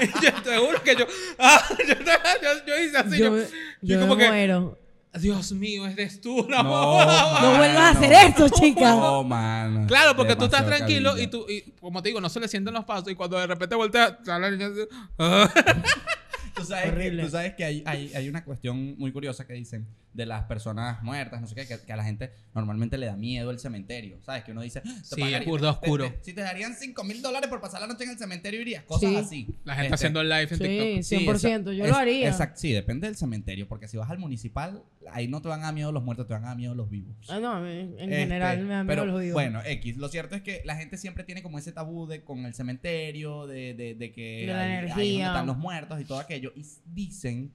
y yo te juro que yo. ah, [LAUGHS] yo, yo- yo hice así. Yo, Yo, yo yo como me que. muero. Dios mío, eres tú. No, No vuelvas a hacer esto, chica. No, man. Claro, porque tú estás tranquilo cariño. y tú, y como te digo, no se le sienten los pasos y cuando de repente volteas, la niña ah. Tú sabes, que, Horrible. tú sabes que hay, hay, hay una cuestión muy curiosa que dicen de las personas muertas, no sé qué, que, que a la gente normalmente le da miedo el cementerio. ¿Sabes? Que uno dice, "Ah, te Sí, pagaría- es burda oscuro. te- te- si te darían 5 mil dólares por pasar la noche en el cementerio, irías. Cosas Sí. así. La gente Este, haciendo live en Sí, TikTok. 100%. esa- yo es- lo haría. Exacto, sí, depende del cementerio. Porque si vas al municipal, ahí no te van a miedo los muertos, te van a miedo los vivos. Ah, no, en en Este, general me da miedo pero, los vivos. Bueno, X. Lo cierto es que la gente siempre tiene como ese tabú de con el cementerio, de, de, de que De la ahí- ahí es donde están los muertos y todo aquello. Y dicen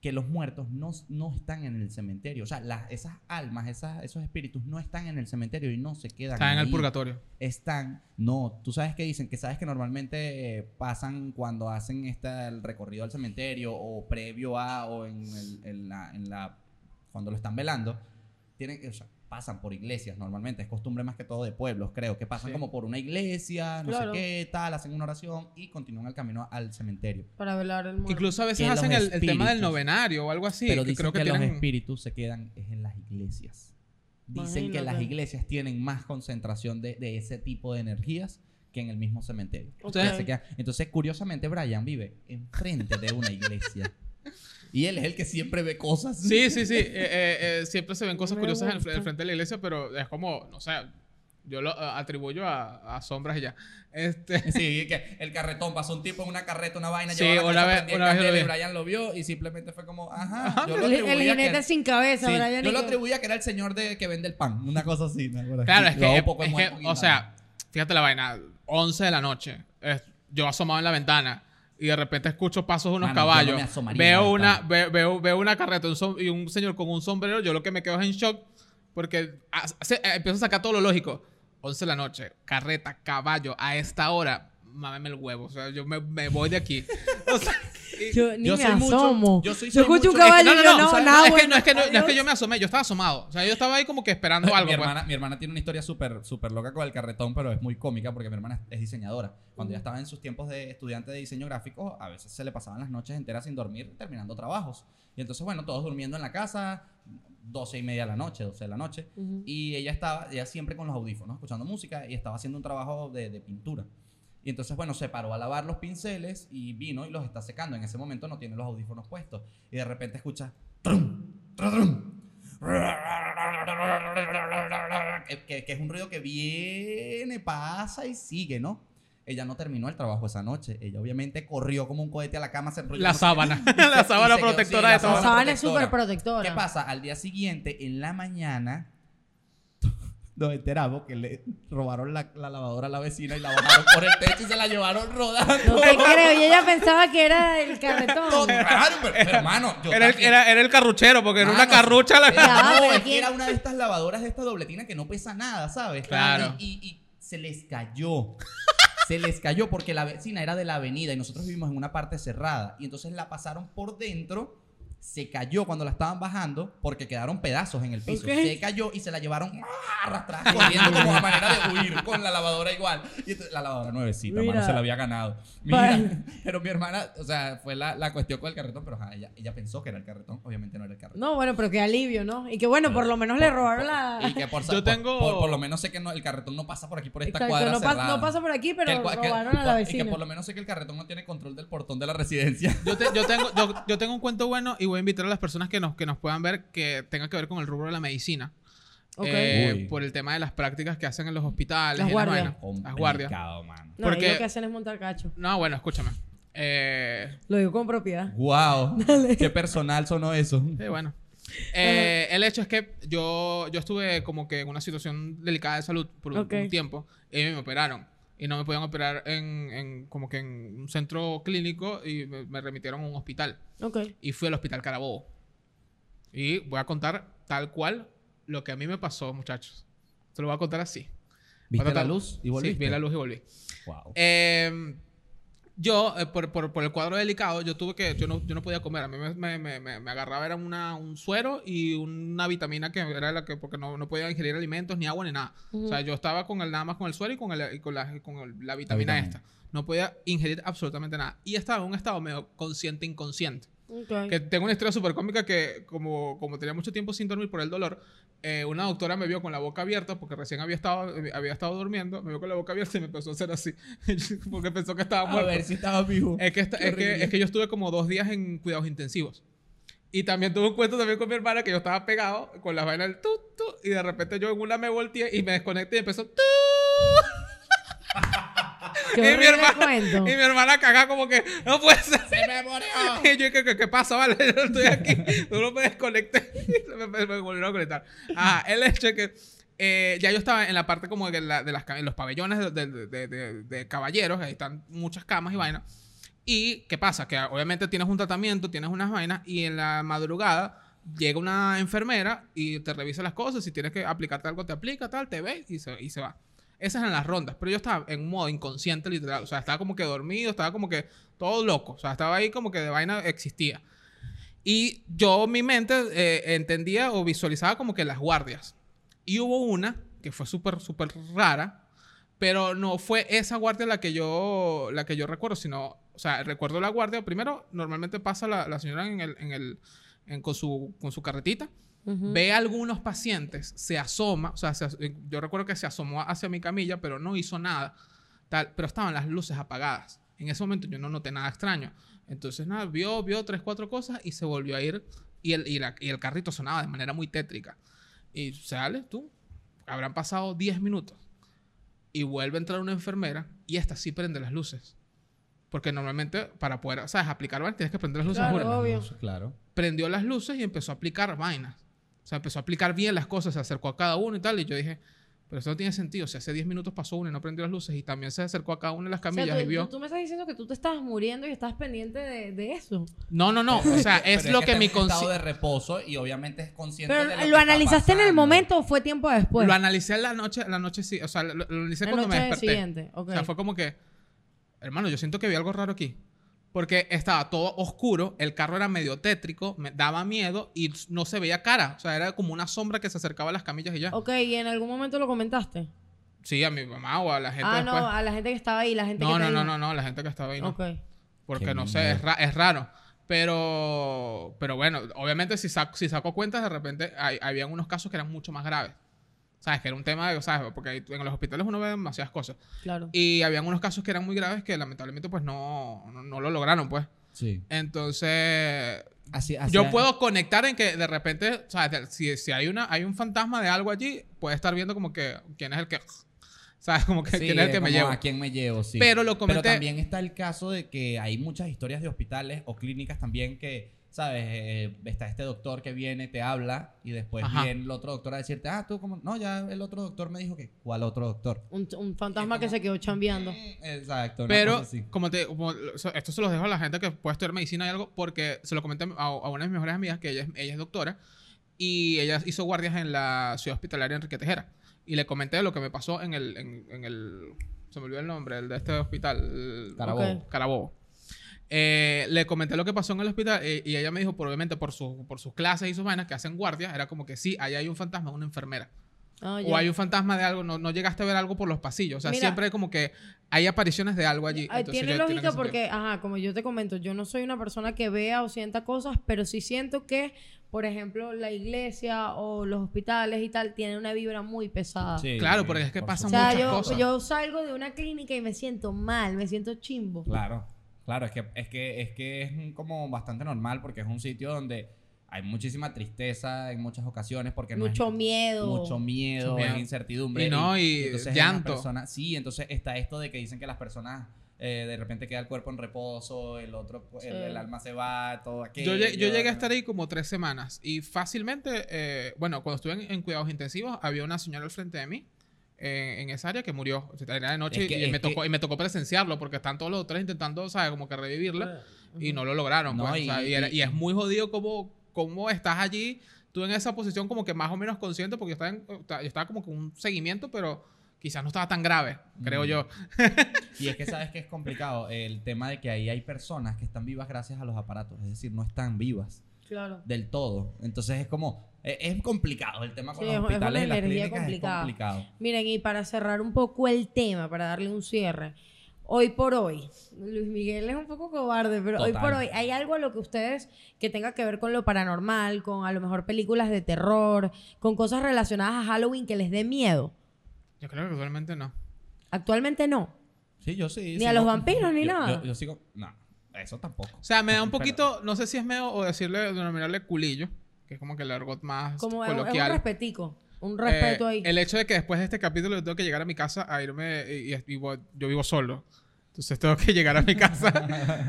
que los muertos no, no están en el cementerio. O sea, las, esas almas, esas, esos espíritus no están en el cementerio y no se quedan Está en el purgatorio. Están, no, tú sabes que dicen, que sabes que normalmente eh, pasan cuando hacen esta, el recorrido al cementerio o previo a o en, el- en la, en la, cuando lo están velando, tienen, o sea, pasan por iglesias normalmente, es costumbre más que todo de pueblos, creo, que pasan Sí. como por una iglesia, no Claro. sé qué, tal, hacen una oración y continúan el camino al cementerio. Para velar el muerto. Incluso a veces Que los hacen el, el tema del novenario o algo así. Pero que dicen creo que, que, los tienen... espíritus se quedan es en las iglesias. Dicen que las Imagínate. iglesias tienen más concentración de, de ese tipo de energías que en el mismo cementerio. Ok. Entonces, se queda- entonces, curiosamente, Brian vive enfrente de una iglesia. [LAUGHS] y él es el que siempre ve cosas. Sí, sí, sí. Eh, eh, eh, siempre se ven cosas Me curiosas en el, frente de la iglesia, pero es como, no sé, yo lo atribuyo a, a sombras y ya. Este, [LAUGHS] Sí, que el carretón pasó un tipo en una carreta, una vaina, Sí, una vez- una vez lo vi. Brian lo vio y simplemente fue como, ajá, Ajá, yo lo el, el atribuía que- jinete sin cabeza, Sí, Brian. yo lo atribuía que era el señor de que vende el pan, una cosa así. ¿no? Claro, es que, es que, o sea, fíjate la vaina, 11 de la noche, es- yo asomado en la ventana y de repente escucho pasos de unos Mano, no caballos, veo, una, ve- veo, veo una carreta un y un señor con un sombrero, yo lo que me quedo es en shock porque hace- eh, empiezo a sacar todo lo lógico. 11 de la noche, carreta, caballo, a esta hora, mámeme el huevo. O sea, yo me, me voy de aquí. [LAUGHS] O sea, Yo ni Yo me soy mucho- asomo. yo soy- Yo soy escucho un mucho- es que caballo no, y no, yo no, no, o sea, nada, no, es que, no, es que, no, no es que adiós. yo me asomé, yo estaba asomado. O sea, yo estaba ahí como que esperando algo. mi, pues. hermana, mi hermana tiene una historia súper súper loca con el carretón, pero es muy cómica porque mi hermana es diseñadora. Cuando ella estaba en sus tiempos de estudiante de diseño gráfico, a veces se le pasaban las noches enteras sin dormir terminando trabajos. Y entonces, bueno, todos durmiendo en la casa, 12 y media de la noche, 12 de la noche. Ujú. Y ella estaba, ella siempre con los audífonos, escuchando música y estaba haciendo un trabajo de, de pintura. Y entonces, bueno, se paró a lavar los pinceles y vino y los está secando. En ese momento no tiene los audífonos puestos. Y de repente escucha... trum, trum, que, que- que es un ruido que viene, pasa y sigue, ¿no? Ella no terminó el trabajo esa noche. Ella obviamente corrió como un cohete a la cama, se. La sábana. [LAUGHS] se- La sábana se quedó- protectora sí, de todo. La sábana es protectora. súper protectora. ¿Qué pasa? Al día siguiente, en la mañana, nos enteramos que le robaron la, la lavadora a la vecina y la bajaron por el techo y se la llevaron rodando. No te creo. Y ella pensaba que era el [LAUGHS] carretón. Claro, pero, pero, hermano, yo Era el, era, era el carruchero, porque era una carrucha. La... era- no, es que ¿quién- era una de estas lavadoras de esta dobletina que no pesa nada, ¿sabes? Claro. Y, y- y se les cayó. Se les cayó porque la vecina era de la avenida y nosotros vivimos en una parte cerrada. Y entonces la pasaron por dentro. Se cayó cuando la estaban bajando porque quedaron pedazos en el piso. Se cayó y se la llevaron arrastrada, corriendo como a manera de huir con la lavadora igual. Y entonces, la lavadora nuevecita, Mira. mano, se la había ganado. Mira, Vale. pero mi hermana, o sea, fue la, la cuestión con el carretón, pero ajá, ella, ella pensó que era el carretón. Obviamente no era el carretón. No, bueno, pero qué alivio, ¿no? Y que bueno, por lo menos le robaron por- la. Y que por, [LAUGHS] Yo tengo- por, por lo menos sé que no, el carretón no pasa por aquí, por esta Exacto, cuadra no, cerrada. no pasa por aquí, Que pero el que- robaron a la Y que vecina. por lo menos sé que el carretón no tiene control del portón de la residencia. Yo, te- yo tengo, yo, yo tengo un cuento bueno y voy a invitar a las personas que nos, que nos puedan ver que tenga que ver con el rubro de la medicina. Ok. Eh, por el tema de las prácticas que hacen en los hospitales. Las guardias. vainas. Las guardias. Complicado, mano. No, porque- lo que hacen es montar cacho. No, bueno, escúchame. Eh, Lo digo con propiedad. Wow. [LAUGHS] Qué personal sonó eso. sí, bueno. [LAUGHS] Eh, el hecho es que yo, yo estuve como que en una situación delicada de salud por un, Ok. un tiempo y me operaron. Y no me podían operar en, en como que en un centro clínico y me, me remitieron a un hospital. Ok. y fui al hospital Carabobo. Y voy a contar tal cual lo que a mí me pasó, muchachos. Te lo voy a contar así. ¿Viste a la luz y volviste? Sí, vi la luz y volví. Wow. Eh, yo, eh, por, por- por el cuadro delicado, yo tuve que... Yo no, yo no podía comer. A mí me, me- me- me- me agarraba era una, un suero y una vitamina que era la que... Porque no, no podía ingerir alimentos, ni agua, ni nada. O sea, yo estaba con el, nada más con el suero y con, el, y con, la, con el- la vitamina vitamina. esta. No podía ingerir absolutamente nada. Y estaba en un estado medio consciente, inconsciente. Ok. Que tengo una historia súper cómica que, como, como tenía mucho tiempo sin dormir por el dolor, eh, una doctora me vio con la boca abierta porque recién había estado, eh, había estado durmiendo, me vio con la boca abierta y me empezó a hacer así, [LAUGHS] porque pensó que estaba A muerto. ver si estaba vivo. Es que, esta- es, que, es que yo estuve como dos días en cuidados intensivos. Y también tuve un cuento también con mi hermana que yo estaba pegado con las vainas del tu, tu, y de repente yo en una me volteé y me desconecté y empezó tu. [LAUGHS] [LAUGHS] Y, mi hermana, cuento. y mi hermana cagada como que no puede ser. ¡Se me murió! [LAUGHS] Y yo, ¿qué, qué, qué pasa? Vale, yo estoy aquí. [LAUGHS] Tú no me desconecté. Me, me- me volvieron a conectar. Ah, el hecho es que eh, ya yo estaba en la parte como de, la- de las, en los pabellones de, de- de- de- de caballeros. Ahí están muchas camas y vainas. Y, ¿qué pasa? Que obviamente tienes un tratamiento, tienes unas vainas. Y en la madrugada llega una enfermera y te revisa las cosas. Si tienes que aplicarte algo, te aplica, tal, te ve y se, y se va. Esas eran las rondas. Pero yo estaba en un modo inconsciente, literal. O sea, estaba como que dormido, estaba como que todo loco. O sea, estaba ahí como que de vaina existía. Y yo, mi mente, eh, entendía o visualizaba como que las guardias. Y hubo una que fue súper, súper rara, pero no fue esa guardia la que yo, la que yo recuerdo, sino, o sea, recuerdo la guardia. Primero, normalmente pasa la, la señora en el, en el, con, su, con su carretita, Ve a algunos pacientes, se asoma, o sea, se as- yo recuerdo que se asomó hacia mi camilla, pero no hizo nada, tal, pero estaban las luces apagadas. En ese momento yo no noté nada extraño. Entonces, nada, vio, vio tres, cuatro cosas y se volvió a ir. Y el, y la- y el carrito sonaba de manera muy tétrica. Y sale tú, habrán pasado 10 minutos. Y vuelve a entrar una enfermera y esta sí prende las luces. Porque normalmente para poder, ¿sabes? Aplicar vainas tienes que prender las luces. Claro, obvio. Claro. prendió las luces y empezó a aplicar vainas. O sea, empezó a aplicar bien las cosas, se acercó a cada uno y tal. Y yo dije, pero eso no tiene sentido. Si hace 10 minutos pasó uno y no prendió las luces y también se acercó a cada una de las O sea, camillas tú, y vio. tú- tú me estás diciendo que tú te estabas muriendo y estabas pendiente de, de eso. No, no, no. O sea, es Pero lo que que está mi en un estado conciencia. de reposo y obviamente es consciente Pero de lo, lo, que está analizaste en el momento o fue tiempo después. Lo analicé en la noche, la noche sí. O sea, lo, lo analicé La cuando me noche desperté. siguiente. ok. O sea, fue como que. hermano, yo siento que vi algo raro aquí. Porque estaba todo oscuro, el carro era medio tétrico, me daba miedo y no se veía cara. O sea, era como una sombra que se acercaba a las camillas y ya. Ok, ¿y en algún momento lo comentaste? Sí, a mi mamá o a la gente ah, después. no, a la gente que estaba ahí, la gente No, que no, no, no, no, la gente que estaba ahí no. Ok. Porque Qué no sé, es, ra- es raro. Pero, pero bueno, obviamente si, saco, si saco cuentas, de repente hay, habían unos casos que eran mucho más graves. ¿Sabes? Que era un tema de, ¿sabes? Porque en los hospitales uno ve demasiadas cosas. Claro. Y habían unos casos que eran muy graves que lamentablemente pues no, no, no lo lograron, pues. Sí. Entonces, Así, así yo puedo conectar en que de repente, ¿sabes? Si, si hay, una, hay un fantasma de algo allí, puede estar viendo como que quién es el que... ¿Sabes? Como que Sí, quién es el que me lleva. ¿A quién me llevo? Sí. Pero lo comenté- Pero también está el caso de que hay muchas historias de hospitales o clínicas también que, ¿sabes? Eh, está este doctor que viene, te habla y después Ajá. viene el otro doctor a decirte, ah, tú como, no, ya el otro doctor me dijo que, ¿cuál otro doctor? Un, un fantasma que se quedó chambeando. Mm, Exacto. Pero, como te, como- esto se los dejo a la gente que puede estudiar medicina y algo, porque se lo comenté a, a una de mis mejores amigas, que ella es, ella es doctora, y ella hizo guardias en la ciudad hospitalaria Enrique Tejera. Y le comenté lo que me pasó en el, en, en el, se me olvidó el nombre, el de este hospital, el- Carabobo. Carabobo. Eh, le comenté lo que pasó en el hospital eh, y ella me dijo, por, obviamente por, su- por sus clases y sus vainas que hacen guardias, era como que sí, ahí hay un fantasma, una enfermera. Ah, O hay un fantasma de algo, no, no llegaste a ver algo por los pasillos. O sea, Mira. siempre hay como que hay apariciones de algo allí. Entonces, tiene lógica sentir- porque, ajá, como yo te comento, yo no soy una persona que vea o sienta cosas, pero sí siento que, por ejemplo, la iglesia o los hospitales y tal tienen una vibra muy pesada. Sí, Claro, porque es que por O pasan sea, muchas yo, cosas. yo salgo de una clínica y me siento mal, me siento chimbo. Claro, claro, es que es que es que es un- como bastante normal porque es un sitio donde hay muchísima tristeza en muchas ocasiones porque no es- Mucho miedo. mucho miedo, Mucho miedo. es incertidumbre Y no, y entonces llanto. persona- sí, entonces está esto de que dicen que las personas eh, de repente queda el cuerpo en reposo, el otro el, Sí. el alma se va, todo aquello. Yo, yo llegué a estar ahí como tres semanas y fácilmente, eh, bueno, cuando estuve en, en cuidados intensivos, había una señora al frente de mí eh, en esa área que murió. O sea, Era de noche Es que- y, me que- tocó, y me tocó presenciarlo porque están todos los doctores intentando, ¿sabes? Como que revivirla y no lo lograron. No, pues, o sea, y- y, era- y- y es muy jodido como, como estás allí, tú en esa posición como que más o menos consciente porque yo estaba, en- yo estaba como con un seguimiento, pero quizás no estaba tan grave, creo Mm. yo. Y es que sabes que es complicado el tema de que ahí hay personas que están vivas gracias a los aparatos, es decir, no están vivas Claro. del todo. Entonces es como es, es complicado el tema con Sí, los es- es hospitales una y las energía clínicas complicada. es complicado. Miren, y para cerrar un poco el tema, para darle un cierre, hoy por hoy, Luis Miguel es un poco cobarde, pero hoy por hoy, ¿hay algo a lo que ustedes que tenga que ver con lo paranormal, con a lo mejor películas de terror, con cosas relacionadas a Halloween que les dé miedo? Yo creo que actualmente no. Actualmente no. Sí, yo sí. Ni a los vampiros, ni yo- nada. Yo, yo sigo. No, eso tampoco. O sea, me da un Pero- poquito, no sé si es medio o decirle, denominarle culillo, que es como que el argot más Como un- es un coloquial. respetico, un respeto Eh, ahí. El hecho de que después de este capítulo yo tengo que llegar a mi casa a irme y, y- y yo vivo solo. Entonces tengo que llegar a mi casa.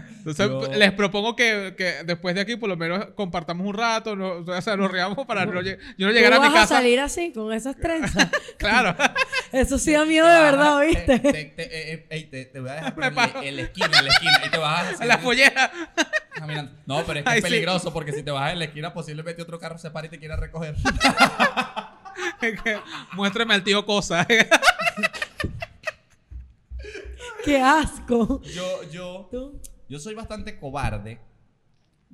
[LAUGHS] Entonces Yo- les propongo que, que después de aquí por lo menos compartamos un rato, no, o sea, nos riamos para no, yo no llegar ¿Tú a mi vas a casa. salir así, con esas trenzas? [LAUGHS] Claro. [LAUGHS] Eso sí da miedo de verdad, Te- ¿viste? Te, te- eh, eh, ey, te- te voy a dejar por en la esquina, en la esquina. Y te vas a hacer- la follera. caminando. No, pero es que Ay, es sí. peligroso porque si te vas en la esquina, posiblemente otro carro se pare y te quiera recoger. Muéstrame al tío Cosa. [LAUGHS] ¡Qué asco! Yo, yo, ¿Tú? yo soy bastante cobarde,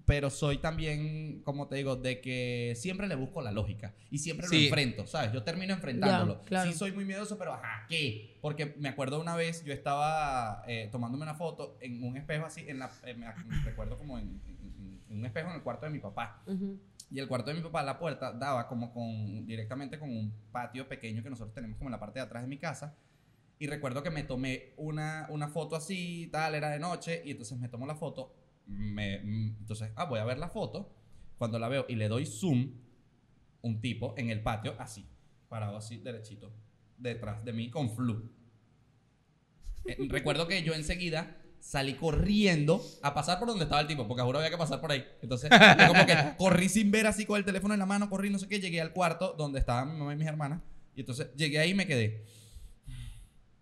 pero soy también, como te digo, de que siempre le busco la lógica y siempre Sí. lo enfrento, ¿sabes? Yo termino enfrentándolo. Ya, claro. Sí soy muy miedoso, pero ajá, ¿qué? Porque me acuerdo una vez, yo estaba eh, tomándome una foto en un espejo así, en la, eh, me, me recuerdo como en, en- en un espejo en el cuarto de mi papá. Ujú. Y el cuarto de mi papá, la puerta daba como con directamente con un patio pequeño que nosotros tenemos como en la parte de atrás de mi casa. Y recuerdo que me tomé una, una foto así, tal, era de noche, y entonces me tomo la foto. Me, mm, entonces, ah, voy a ver la foto. Cuando la veo y le doy zoom, un tipo en el patio, así, parado así, derechito, detrás de mí con flu. Eh, [LAUGHS] recuerdo que yo enseguida salí corriendo a pasar por donde estaba el tipo, porque juro había que pasar por ahí. Entonces, yo como que corrí sin ver así con el teléfono en la mano, corrí no sé qué, llegué al cuarto donde estaban mi mamá y mis hermanas, y entonces llegué ahí y me quedé.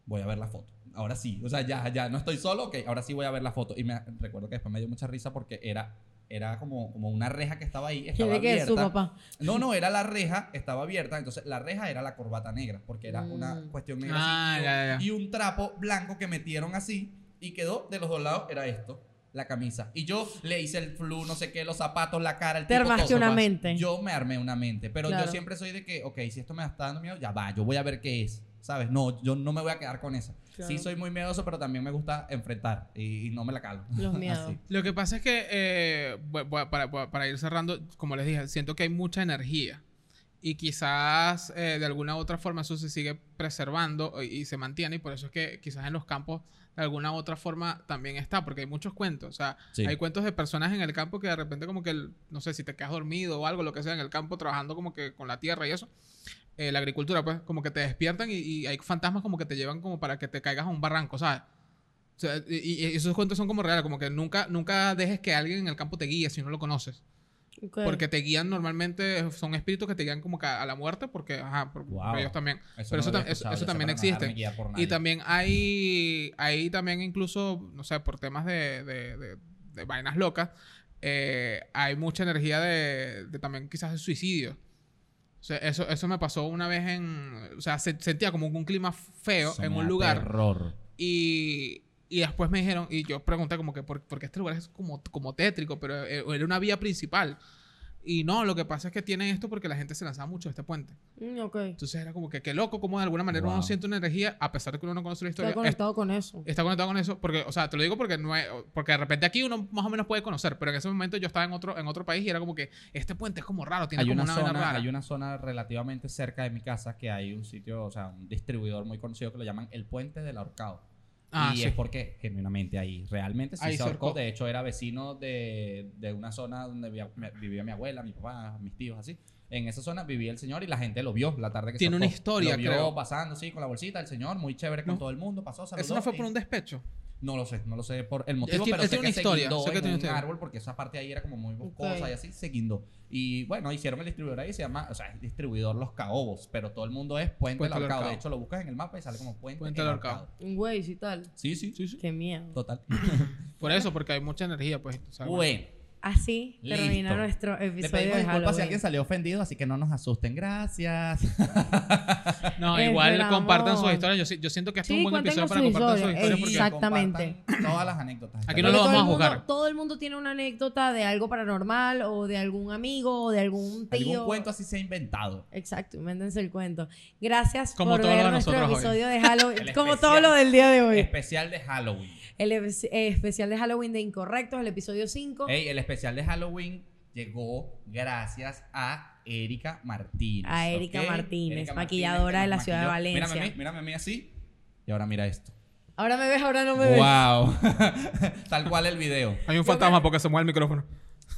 Voy a ver la foto. Ahora sí, o sea, ya, ya no estoy solo, ok, ahora sí voy a ver la foto. Y me recuerdo que después me dio mucha risa porque era, era como, como una reja que estaba ahí, estaba ¿Quiere que es abierta. su papá? No, no, era la reja, estaba abierta, entonces la reja era la corbata negra, porque era una Mm. cuestión negra Ah, así, y, ya, ya, y un trapo blanco que metieron así, Y quedó de los dos lados, era esto, la camisa. Y yo le hice el flu, no sé qué, los zapatos, la cara, el Te tipo, armaste todo, una papá. mente. Yo me armé una mente. Pero Claro. yo siempre soy de que, ok, si esto me está dando miedo, ya va, yo voy a ver qué es. ¿Sabes? No, yo no me voy a quedar con esa. Claro. Sí soy muy miedoso, pero también me gusta enfrentar y, y no me la calo. Los [LAUGHS] miedos. Lo que pasa es que, eh, para, para- para ir cerrando, como les dije, siento que hay mucha energía. Y quizás eh, de alguna u otra forma eso se sigue preservando y, y se mantiene. Y por eso es que quizás en los campos de alguna u otra forma también está. Porque hay muchos cuentos. O sea, Sí. hay cuentos de personas en el campo que de repente como que, no sé, si te quedas dormido o algo, lo que sea, en el campo trabajando como que con la tierra y eso. Eh, la agricultura, pues, como que te despiertan y, y hay fantasmas como que te llevan como para que te caigas a un barranco, ¿sabes? O sea, y, y esos cuentos son como reales, como que nunca, nunca dejes que alguien en el campo te guíe si no lo conoces. Porque te guían normalmente, son espíritus que te guían como que a, a la muerte, porque, ajá, por, por Wow. ellos también. Eso Pero no eso, tam- eso- eso también existe. por Y también hay, hay también incluso, no sé, por temas de, de- de- de vainas locas, eh, hay mucha energía de, de también quizás de suicidio. O sea, eso, eso me pasó una vez en... O sea, se- sentía como un clima feo en un lugar. terror. Y, y después me dijeron, y yo pregunté como que, ¿por, por qué este lugar es como, como tétrico? Pero eh, era una vía principal. Y no, lo que pasa es que tienen esto porque la gente se lanzaba mucho de este puente. Mm. Entonces era como que, qué loco, como de alguna manera uno siente una energía, a pesar de que uno no conoce la historia. Está es- conectado con eso. Está conectado con eso, porque, o sea, te lo digo porque no es- porque de repente aquí uno más o menos puede conocer, pero en ese momento yo estaba en otro, en otro país y era como que este puente es como raro, tiene Hay como una, zona, rara. hay una zona relativamente cerca de mi casa que hay un sitio, o sea, un distribuidor muy conocido que lo llaman el Puente del Ahorcado. Ah, y sí. es porque genuinamente ahí realmente sí Ahí se se ahorcó. De hecho, era vecino de, de una zona donde vivía, vivía mi abuela, mi papá, mis tíos, así. En esa zona vivía el señor y la gente lo vio la tarde que se Tiene una ahorcó. historia, Lo vio creo. pasando, sí, con la bolsita, el señor, muy chévere con No. todo el mundo, pasó, saludó. Eso no fue y- por un despecho. No lo sé, no lo sé por el motivo, pero sé que una se historia, guindó sé que en tiene un historia. árbol porque esa parte ahí era como muy boscosa y así se guindó. Y bueno, hicieron el distribuidor ahí, se llama, o sea, es distribuidor Los Caobos, pero todo el mundo es Puente, Puente del Ahorcado. De hecho, lo buscas en el mapa y sale como Puente, Puente del. Ahorcado. Un güey y tal. Sí, sí, sí, sí. Qué miedo. Total. [LAUGHS] Por eso, porque hay mucha energía, pues. bueno, Así termina Listo. nuestro le episodio pedimos de disculpas si alguien salió ofendido, así que no nos asusten. Gracias. [LAUGHS] No, igual Esperamos. compartan sus historias. Yo, si- yo siento que este Sí, es un buen episodio para sus compartir sus historias. Porque Exactamente. compartan Todas las anécdotas. Aquí no Porque lo todo vamos el a mundo- juzgar. todo el mundo tiene una anécdota de algo paranormal o de algún amigo o de algún tío. Algún cuento así se ha inventado. Exacto, invéntense el cuento. Gracias Como por todo lo ver de nuestro nosotros hoy. episodio de Halloween. [LAUGHS] El como especial. todo lo del día de hoy. Especial de Halloween. El eh, especial de Halloween de Incorrectos, el episodio 5. Ey, el especial de Halloween llegó gracias a Erika Martínez. A Erika. Martínez, Erika maquilladora de la ciudad de. Valencia. Mírame a mí, mírame a mí así. Y ahora mira esto. Ahora me ves, ahora no me ves. ¡Wow! [LAUGHS] Tal cual el video. Hay un fantasma porque se mueve el micrófono.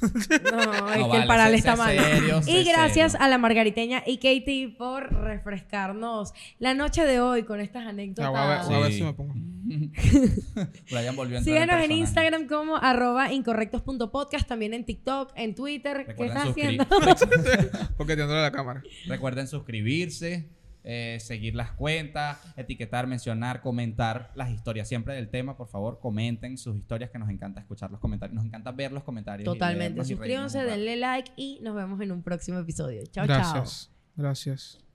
[LAUGHS] No, es No, que vale, el paral está mal. serio, y gracias serio. a la Margariteña y Katie por refrescarnos la noche de hoy con estas anécdotas. a ver, a si me pongo. [LAUGHS] Brian volvió a entrar Síguenos en. Instagram como arroba incorrectos.podcast, también en TikTok, en Twitter. ¿Qué Recuerden estás suscribir- haciendo? [LAUGHS] Porque te la cámara. Recuerden suscribirse, eh, seguir las cuentas, etiquetar, mencionar, comentar las historias siempre del tema. Por favor, comenten sus historias que nos encanta escuchar los comentarios. Nos encanta ver los comentarios. Totalmente. y Suscríbanse, denle like y nos vemos en un próximo episodio. Chao, chao. Gracias. Gracias.